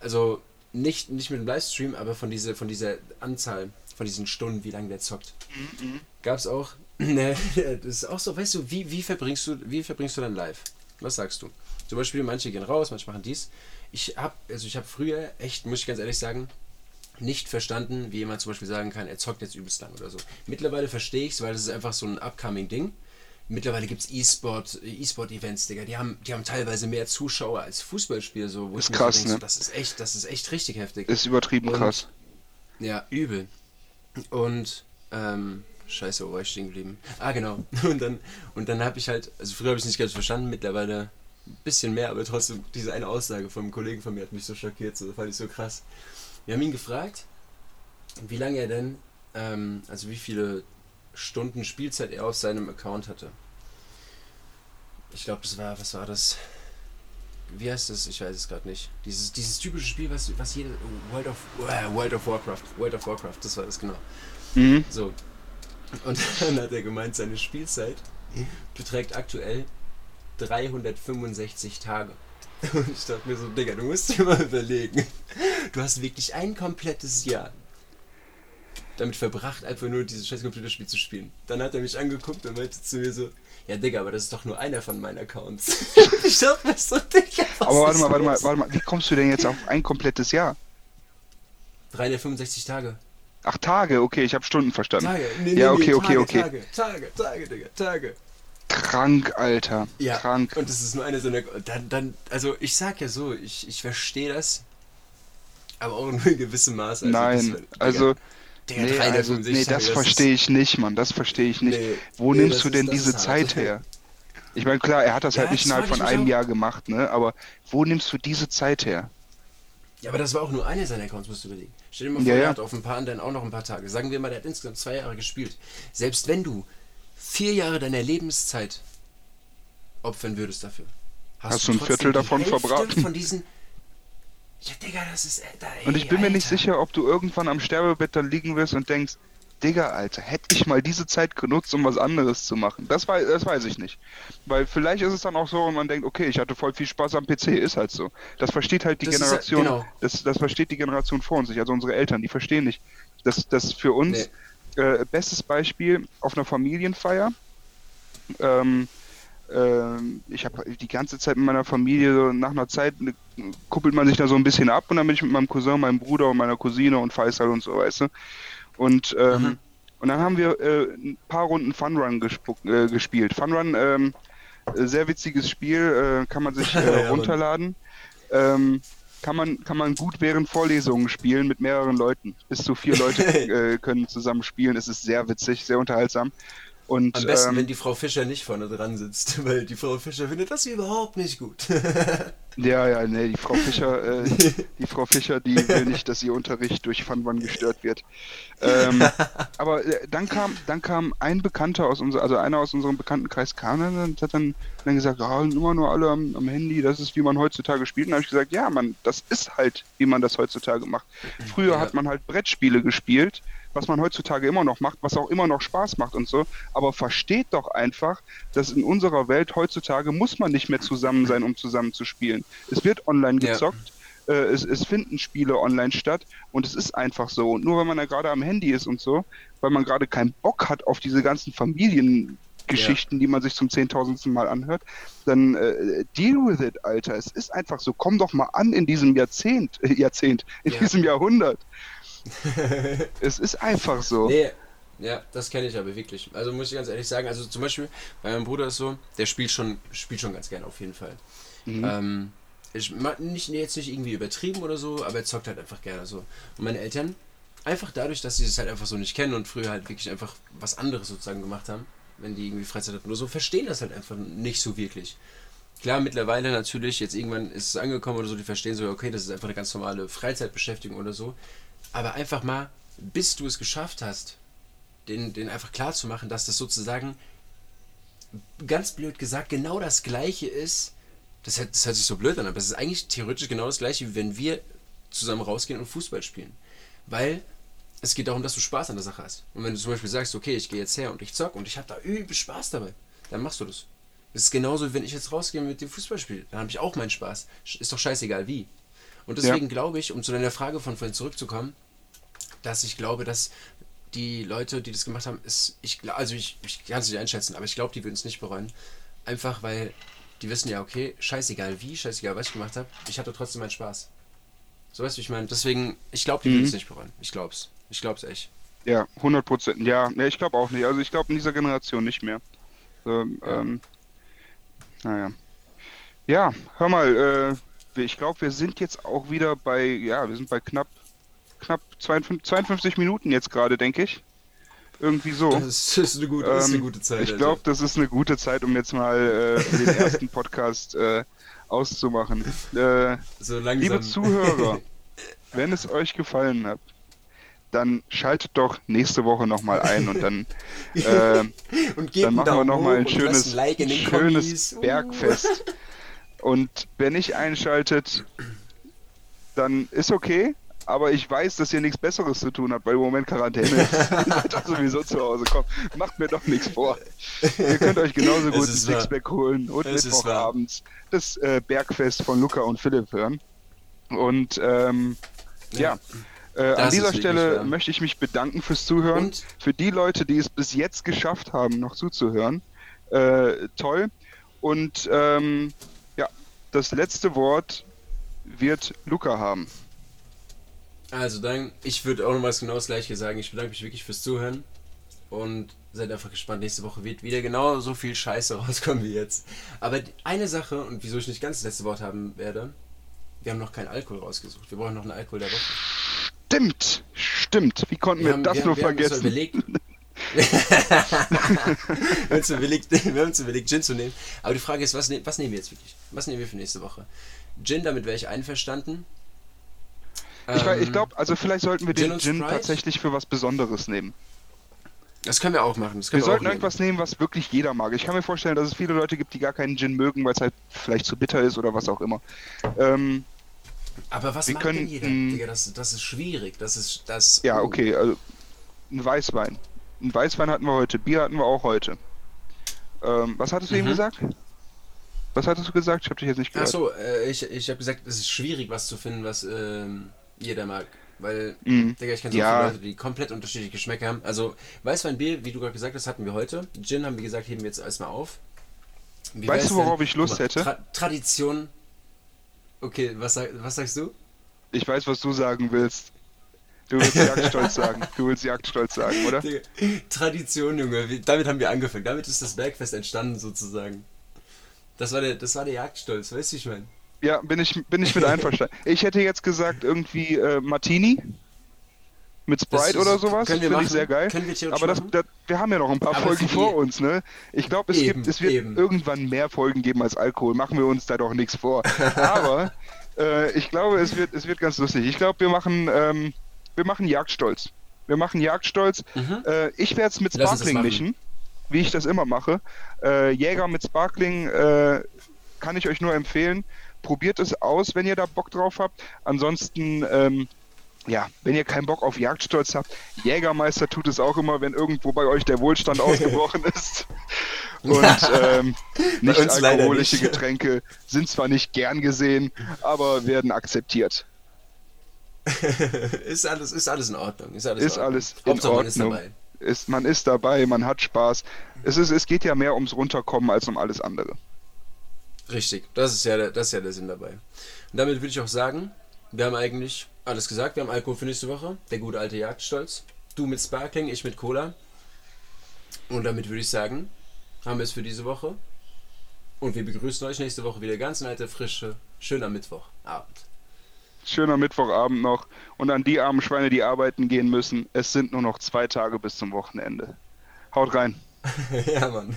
Also, nicht, nicht mit dem Livestream, aber von dieser, von dieser Anzahl, von diesen Stunden, wie lange der zockt. Mhm, Gab es auch. Ne, das ist auch so, weißt du, wie, wie, verbringst du, wie verbringst du dein Live? Was sagst du? Zum Beispiel, manche gehen raus, manche machen dies. Ich habe also ich habe früher echt, muss ich ganz ehrlich sagen, nicht verstanden, wie jemand zum Beispiel sagen kann, er zockt jetzt übelst lang oder so. Mittlerweile verstehe ich es, weil das ist einfach so ein upcoming Ding. Mittlerweile gibt es E-Sport, E-Sport-Events, Digga. Die haben, die haben teilweise mehr Zuschauer als Fußballspiele. So, wo Ist ich mir krass, so denk, ne? das ist echt, das ist echt richtig heftig. ist übertrieben Und- krass. Ja, übel. Und, ähm, scheiße, wo war ich stehen geblieben? Ah, genau. Und dann, und dann habe ich halt, also früher habe ich es nicht ganz verstanden, mittlerweile ein bisschen mehr, aber trotzdem, diese eine Aussage vom Kollegen von mir hat mich so schockiert, so, fand ich so krass. Wir haben ihn gefragt, wie lange er denn, ähm, also wie viele Stunden Spielzeit er auf seinem Account hatte. Ich glaube, das war, was war das? Wie heißt das? Ich weiß es gerade nicht. Dieses, dieses typische Spiel, was, was jede. World of, äh, World of Warcraft. World of Warcraft, das war das genau. Mhm. So. Und dann hat er gemeint, seine Spielzeit beträgt aktuell 365 Tage. Und ich dachte mir so, Digga, du musst dir mal überlegen. Du hast wirklich ein komplettes Jahr damit verbracht, einfach nur dieses scheiß Computerspiel zu spielen. Dann hat er mich angeguckt und meinte zu mir so, ja Digga, aber das ist doch nur einer von meinen Accounts. ich dachte mir so, Digga, was Aber warte mal, warte mal, warte mal, wie kommst du denn jetzt auf ein komplettes Jahr? 365 Tage. Ach, Tage, okay, ich habe Stunden verstanden. Tage. Nee, Ja, okay, Tage, okay, okay. Tage, Tage, Tage, Digga, Tage. Krank, Alter. Ja, Krank. und das ist nur eine so eine. Dann, dann, also ich sag ja so, ich, ich verstehe das, aber auch nur in gewissem Maße. Nein, das, also, Digga, nee, 365 also, nee, das Tage, verstehe ich nicht, Mann. Das verstehe ich nicht. Nee, Wo nee, nimmst das du ist- denn das diese ist Zeit hart. her? Ich meine, klar, er hat das Ja, halt nicht das innerhalb von einem. Jahr gemacht, ne? Aber wo nimmst du diese Zeit her? Ja, aber das war auch nur einer seiner Accounts, musst du überlegen. Stell dir mal vor, Ja, er hat auf ein paar anderen auch noch ein paar Tage. Sagen wir mal, der hat insgesamt zwei Jahre gespielt. Selbst wenn du vier Jahre deiner Lebenszeit opfern würdest dafür, Hast du ein Viertel davon verbraten? Von diesen ja, Digga, das ist. Äh, da, ey, Und ich bin mir nicht Alter. sicher, ob du irgendwann am Sterbebett dann liegen wirst und denkst, Digga, Alter, hätte ich mal diese Zeit genutzt, um was anderes zu machen. Das, wei das weiß ich nicht. Weil vielleicht ist es dann auch so und man denkt, okay, ich hatte voll viel Spaß am PC, ist halt so. Das versteht halt die Das ist Generation, genau. das, das versteht die Generation vor uns nicht, also unsere Eltern, die verstehen nicht. Das, das für uns, äh, bestes Beispiel auf einer Familienfeier. Ähm, ähm, ich habe die ganze Zeit mit meiner Familie, nach einer Zeit ne, kuppelt man sich da so ein bisschen ab und dann bin ich mit meinem Cousin, meinem Bruder und meiner Cousine und Faisal und so, weißt du. Und, ähm, Mhm. und dann haben wir äh, ein paar Runden Funrun gespuck, äh, gespielt. Funrun, ähm, äh, sehr witziges Spiel, äh, kann man sich Ja, äh, runterladen. Ähm, kann man, kann man gut während Vorlesungen spielen mit mehreren Leuten. Bis zu vier Leute äh, können zusammen spielen. Es ist sehr witzig, sehr unterhaltsam. Und Am besten, ähm, wenn die Frau Fischer nicht vorne dran sitzt, weil die Frau Fischer findet das überhaupt nicht gut. Ja, ja, nee, die Frau Fischer, äh, die Frau Fischer, die will nicht, dass ihr Unterricht durch Funwan gestört wird. Ähm, aber äh, dann kam, dann kam ein Bekannter aus unser, also einer aus unserem Bekanntenkreis kam dann und hat dann, dann gesagt, ja, immer nur alle am, am Handy, das ist wie man heutzutage spielt. Und dann habe ich gesagt, ja, man, das ist halt, wie man das heutzutage macht. Früher Ja. hat man halt Brettspiele gespielt, was man heutzutage immer noch macht, was auch immer noch Spaß macht und so. Aber versteht doch einfach, dass in unserer Welt heutzutage muss man nicht mehr zusammen sein, um zusammen zu spielen. Es wird online Ja. gezockt. äh, Es, es finden Spiele online statt und es ist einfach so. Und nur wenn man da gerade am Handy ist und so, weil man gerade keinen Bock hat auf diese ganzen Familiengeschichten, die man sich zum zehntausendsten Mal anhört, dann äh, deal with it, Alter. Es ist einfach so. Komm doch mal an in diesem Jahrzehnt, äh, Jahrzehnt, in Ja. diesem Jahrhundert. Es ist einfach so. Nee, ja, das kenne ich aber wirklich. Also muss ich ganz ehrlich sagen, also zum Beispiel bei meinem Bruder ist so, der spielt schon, spielt schon ganz gerne auf jeden Fall. Mhm. Ähm, ich, nicht, jetzt nicht irgendwie übertrieben oder so, aber er zockt halt einfach gerne so. Und meine Eltern, einfach dadurch, dass sie das halt einfach so nicht kennen und früher halt wirklich einfach was anderes sozusagen gemacht haben, wenn die irgendwie Freizeit hatten oder so, verstehen das halt einfach nicht so wirklich. Klar, mittlerweile natürlich, jetzt irgendwann ist es angekommen oder so, die verstehen so, okay, das ist einfach eine ganz normale Freizeitbeschäftigung oder so. Aber einfach mal, bis du es geschafft hast, den, den einfach klar zu machen, dass das sozusagen, ganz blöd gesagt, genau das gleiche ist. Das, hört- das hört sich so blöd an, aber es ist eigentlich theoretisch genau das gleiche, wie wenn wir zusammen rausgehen und Fußball spielen. Weil es geht darum, dass du Spaß an der Sache hast. Und wenn du zum Beispiel sagst, okay, ich gehe jetzt her und ich zock und ich habe da übel Spaß dabei, dann machst du das. Das ist genauso, wie wenn ich jetzt rausgehe mit dem Fußball spiele. Dann habe ich auch meinen Spaß. Ist doch scheißegal wie. Und deswegen glaube ich, um zu deiner Frage von vorhin zurückzukommen, dass ich glaube, dass die Leute, die das gemacht haben, ist, ich, also ich, ich kann es nicht einschätzen, aber ich glaube, die würden es nicht bereuen. Einfach weil die wissen ja, okay, scheißegal wie, scheißegal was ich gemacht habe, ich hatte trotzdem meinen Spaß. So weißt du, wie ich meine, deswegen, ich glaube, die würden es nicht bereuen. Ich glaub's. Ich glaub's echt. Ja, 100 Prozent. Ja, ne, ich glaube auch nicht. Also ich glaube in dieser Generation nicht mehr. So, ähm, naja. Ja, hör mal, äh, ich glaube, wir sind jetzt auch wieder bei, ja, wir sind bei knapp, knapp 52, 52 Minuten jetzt gerade, denke ich. Irgendwie so. Das ist eine gute, das ist eine Ähm, gute Zeit. Ich glaube, das ist eine gute Zeit, um jetzt mal äh, den ersten Podcast äh, auszumachen. Äh, so. Liebe Zuhörer, wenn es euch gefallen hat, dann schaltet doch nächste Woche nochmal ein und dann, äh, und dann machen wir nochmal ein schönes, Like schönes Kommis. Uh. Und wenn nicht einschaltet, dann ist okay. Aber ich weiß, dass ihr nichts Besseres zu tun habt, weil im Moment Quarantäne ist. Doch sowieso zu Hause. Komm, macht mir doch nichts vor. Ihr könnt euch genauso gut ein. Sixpack holen und Es. Mittwochabends das äh, Bergfest von Luca und Philipp hören. Und ähm, ja, äh, an Das dieser Stelle wahr. möchte ich mich bedanken fürs Zuhören. Und Für die Leute, die es bis jetzt geschafft haben, noch zuzuhören, äh, toll. Und ähm, ja, das letzte Wort wird Luca haben. Also dann, ich würde auch noch was genau das gleiche sagen. Ich bedanke mich wirklich fürs Zuhören und seid einfach gespannt. Nächste Woche wird wieder genau so viel Scheiße rauskommen wie jetzt. Aber eine Sache, und wieso ich nicht ganz das letzte Wort haben werde, wir haben noch keinen Alkohol rausgesucht. Wir brauchen noch einen Alkohol der Woche. Stimmt, stimmt. Wie konnten wir, haben- das nur wir Haben uns vergessen? überlegt, wir, haben uns überlegt, wir haben uns überlegt, Gin zu nehmen. Aber die Frage ist, was, ne, was nehmen wir jetzt wirklich? Was nehmen wir für nächste Woche? Gin, damit wäre ich einverstanden. Ich, wei- ich Ähm, glaube, also vielleicht sollten wir Gin den Gin Sprite? tatsächlich für was Besonderes nehmen. Das können wir auch machen. Wir wir, sollten auch irgendwas nehmen, was wirklich jeder mag. Ich kann mir vorstellen, dass es viele Leute gibt, die gar keinen Gin mögen, weil es halt vielleicht zu bitter ist oder was auch immer. Ähm, nehmen. Aber was wir mag können, denn jeder? Digga, das, das ist schwierig. Das ist das. ja, oh. okay, also ein Weißwein. Ein Weißwein hatten wir heute, Bier hatten wir auch heute. Ähm, was hattest du eben Mhm. gesagt? Was hattest du gesagt? Ich habe dich jetzt nicht gehört. Achso, äh, ich, ich habe gesagt, es ist schwierig, was zu finden, was ähm, jeder mag. Weil, Mhm. Digga, ich kenne so Ja. viele Leute, die komplett unterschiedliche Geschmäcker haben. Also, Weißwein, Bier, wie du gerade gesagt hast, hatten wir heute. Gin haben wir gesagt, heben wir jetzt erstmal auf. Wie Weißt du, worauf denn- ich Lust hätte? Tra Tradition. Okay, was, was sagst du? Ich weiß, was du sagen willst. Du willst Jagdstolz sagen. Du willst Jagdstolz sagen, oder? Tradition, Junge. Damit haben wir angefangen. Damit ist das Bergfest entstanden, sozusagen. Das war der, das war der Jagdstolz, weißt du, ich meine? Ja, bin ich, bin ich mit einverstanden. Ich hätte jetzt gesagt, irgendwie äh, Martini mit Sprite oder sowas. können wir Finde ich sehr geil. Können wir theoretisch Aber das, das, wir haben ja noch ein paar Aber Folgen vor uns, ne? Ich glaube, es, Eben, gibt, es wird eben. irgendwann mehr Folgen geben als Alkohol. Machen wir uns da doch nichts vor. Aber äh, ich glaube, es wird, es wird ganz lustig. Ich glaube, wir machen, ähm, wir machen Jagdstolz. Wir machen Jagdstolz. Mhm. Äh, ich werde es mit Sparkling mischen, wie ich das immer mache. Äh, Jäger mit Sparkling äh, kann ich euch nur empfehlen. Probiert es aus, wenn ihr da Bock drauf habt. Ansonsten, ähm, ja, wenn ihr keinen Bock auf Jagdstolz habt, Jägermeister tut es auch immer, wenn irgendwo bei euch der Wohlstand ausgebrochen ist. Und ähm, nicht alkoholische nicht. Getränke sind zwar nicht gern gesehen, aber werden akzeptiert. ist, alles, ist alles in Ordnung. Ist alles, Ist in Ordnung. alles in Hauptsache, man ist Ordnung. dabei. Ist, man ist dabei, man hat Spaß. Es, ist, es geht ja mehr ums Runterkommen als um alles andere. Richtig, das ist, ja der, das ist ja der Sinn dabei. Und damit würde ich auch sagen, wir haben eigentlich alles gesagt. Wir haben Alkohol für nächste Woche. Der gute alte Jagdstolz. Du mit Sparkling, ich mit Cola. Und damit würde ich sagen, haben wir es für diese Woche. Und wir begrüßen euch nächste Woche wieder ganz in alter Frische. Schöner Mittwochabend. Schöner Mittwochabend noch. Und an die armen Schweine, die arbeiten gehen müssen, es sind nur noch zwei Tage bis zum Wochenende. Haut rein. ja, Mann.